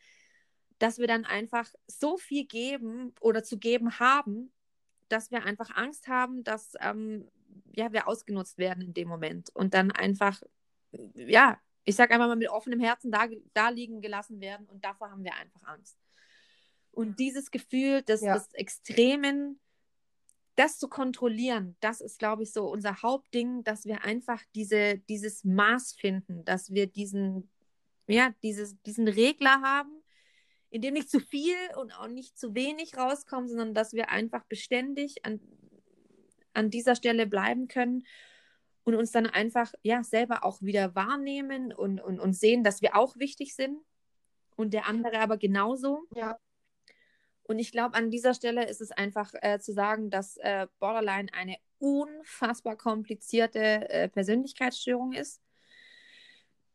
dass wir dann einfach so viel geben oder zu geben haben, dass wir einfach Angst haben, dass ähm, ja, wir ausgenutzt werden in dem Moment und dann einfach, ja, ich sage einfach mal mit offenem Herzen da, da liegen gelassen werden und davor haben wir einfach Angst. Und dieses Gefühl des, ja. des Extremen, das zu kontrollieren, das ist, glaube ich, so unser Hauptding, dass wir einfach diese, dieses Maß finden, dass wir diesen, ja, dieses, diesen Regler haben, in dem nicht zu viel und auch nicht zu wenig rauskommt, sondern dass wir einfach beständig an, an dieser Stelle bleiben können und uns dann einfach ja selber auch wieder wahrnehmen und, und, und sehen, dass wir auch wichtig sind und der andere aber genauso. Ja. Und ich glaube, an dieser Stelle ist es einfach äh, zu sagen, dass äh, Borderline eine unfassbar komplizierte äh, Persönlichkeitsstörung ist,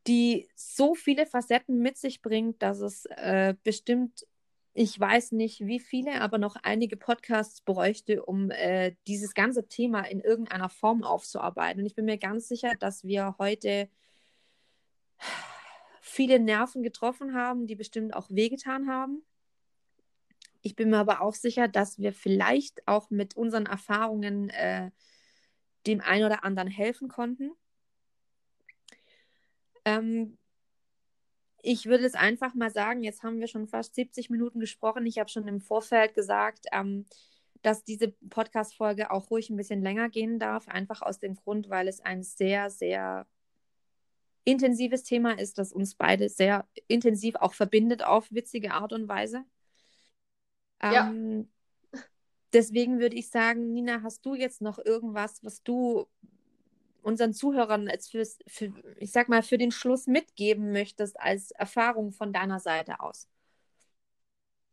die so viele Facetten mit sich bringt, dass es äh, bestimmt, ich weiß nicht wie viele, aber noch einige Podcasts bräuchte, um äh, dieses ganze Thema in irgendeiner Form aufzuarbeiten. Und ich bin mir ganz sicher, dass wir heute viele Nerven getroffen haben, die bestimmt auch wehgetan haben ich bin mir aber auch sicher, dass wir vielleicht auch mit unseren Erfahrungen äh, dem einen oder anderen helfen konnten. Ähm, ich würde es einfach mal sagen, jetzt haben wir schon fast 70 Minuten gesprochen. Ich habe schon im Vorfeld gesagt, ähm, dass diese Podcast-Folge auch ruhig ein bisschen länger gehen darf, einfach aus dem Grund, weil es ein sehr, sehr intensives Thema ist, das uns beide sehr intensiv auch verbindet auf witzige Art und Weise. Ähm, ja. Deswegen würde ich sagen, Nina, hast du jetzt noch irgendwas, was du unseren Zuhörern als fürs, für, ich sag mal, für den Schluss mitgeben möchtest als Erfahrung von deiner Seite aus?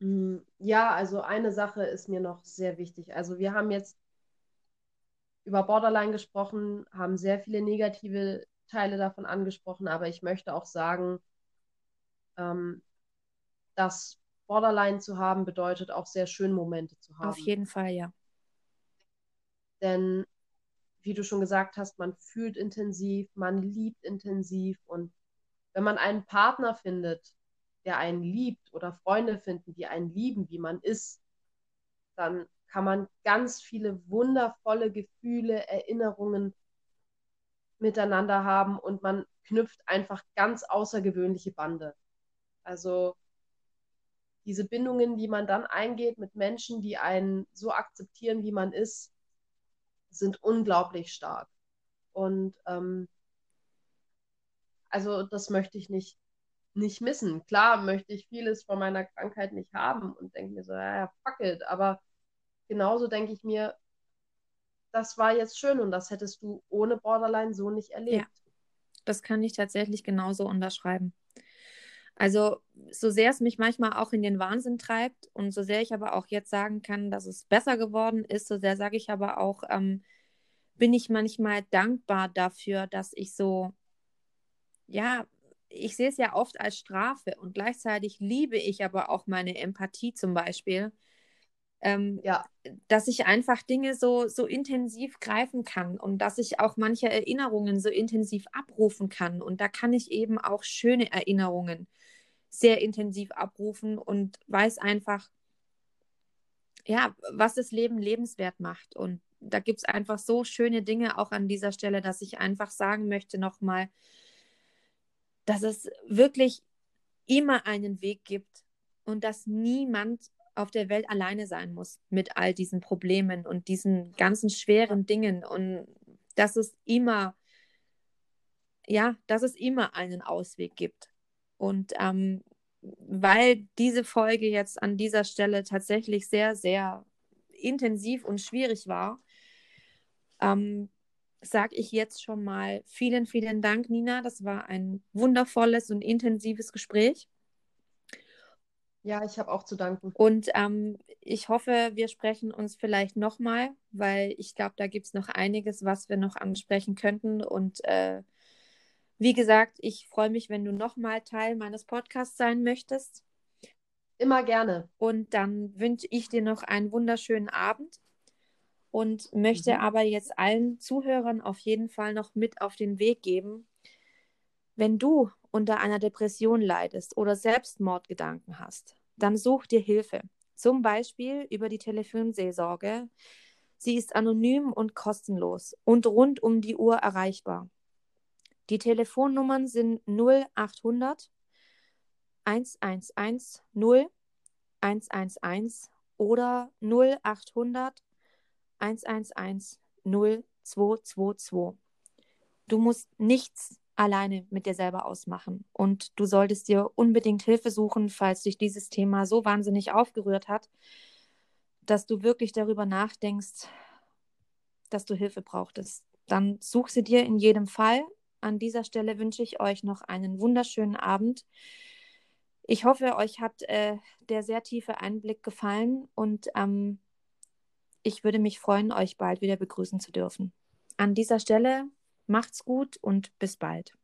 Mm, ja, also eine Sache ist mir noch sehr wichtig. Also wir haben jetzt über Borderline gesprochen, haben sehr viele negative Teile davon angesprochen, aber ich möchte auch sagen, ähm, dass Borderline zu haben bedeutet auch sehr schöne Momente zu haben. Auf jeden Fall, ja. Denn wie du schon gesagt hast, man fühlt intensiv, man liebt intensiv und wenn man einen Partner findet, der einen liebt oder Freunde finden, die einen lieben, wie man ist, dann kann man ganz viele wundervolle Gefühle, Erinnerungen miteinander haben und man knüpft einfach ganz außergewöhnliche Bande. Also diese Bindungen, die man dann eingeht mit Menschen, die einen so akzeptieren, wie man ist, sind unglaublich stark. Und ähm, also das möchte ich nicht, nicht missen. Klar möchte ich vieles von meiner Krankheit nicht haben und denke mir so, ja, fuck it. Aber genauso denke ich mir, das war jetzt schön und das hättest du ohne Borderline so nicht erlebt. Ja, das kann ich tatsächlich genauso unterschreiben. Also, so sehr es mich manchmal auch in den Wahnsinn treibt und so sehr ich aber auch jetzt sagen kann, dass es besser geworden ist, so sehr sage ich aber auch, ähm, bin ich manchmal dankbar dafür, dass ich so, ja, ich sehe es ja oft als Strafe und gleichzeitig liebe ich aber auch meine Empathie zum Beispiel. Ähm, ja. Dass ich einfach Dinge so, so intensiv greifen kann und dass ich auch manche Erinnerungen so intensiv abrufen kann. Und da kann ich eben auch schöne Erinnerungen sehr intensiv abrufen und weiß einfach, ja, was das Leben lebenswert macht. Und da gibt es einfach so schöne Dinge auch an dieser Stelle, dass ich einfach sagen möchte nochmal, dass es wirklich immer einen Weg gibt und dass niemand auf der Welt alleine sein muss mit all diesen Problemen und diesen ganzen schweren Dingen und dass es immer, ja, dass es immer einen Ausweg gibt. Und ähm, weil diese Folge jetzt an dieser Stelle tatsächlich sehr, sehr intensiv und schwierig war, ähm, sage ich jetzt schon mal vielen, vielen Dank, Nina. Das war ein wundervolles und intensives Gespräch. Ja, ich habe auch zu danken. Und ähm, ich hoffe, wir sprechen uns vielleicht nochmal, weil ich glaube, da gibt es noch einiges, was wir noch ansprechen könnten. Und äh, wie gesagt, ich freue mich, wenn du nochmal Teil meines Podcasts sein möchtest. Immer gerne. Und dann wünsche ich dir noch einen wunderschönen Abend und möchte mhm. aber jetzt allen Zuhörern auf jeden Fall noch mit auf den Weg geben, wenn du unter einer Depression leidest oder Selbstmordgedanken hast, dann such dir Hilfe. Zum Beispiel über die Telefonseelsorge. Sie ist anonym und kostenlos und rund um die Uhr erreichbar. Die Telefonnummern sind 0800 111 0 111 oder 0800 111 0222. Du musst nichts alleine mit dir selber ausmachen und du solltest dir unbedingt Hilfe suchen, falls dich dieses Thema so wahnsinnig aufgerührt hat, dass du wirklich darüber nachdenkst, dass du Hilfe brauchtest. Dann such sie dir in jedem Fall an dieser Stelle wünsche ich euch noch einen wunderschönen Abend. Ich hoffe, euch hat äh, der sehr tiefe Einblick gefallen und ähm, ich würde mich freuen, euch bald wieder begrüßen zu dürfen. An dieser Stelle macht's gut und bis bald.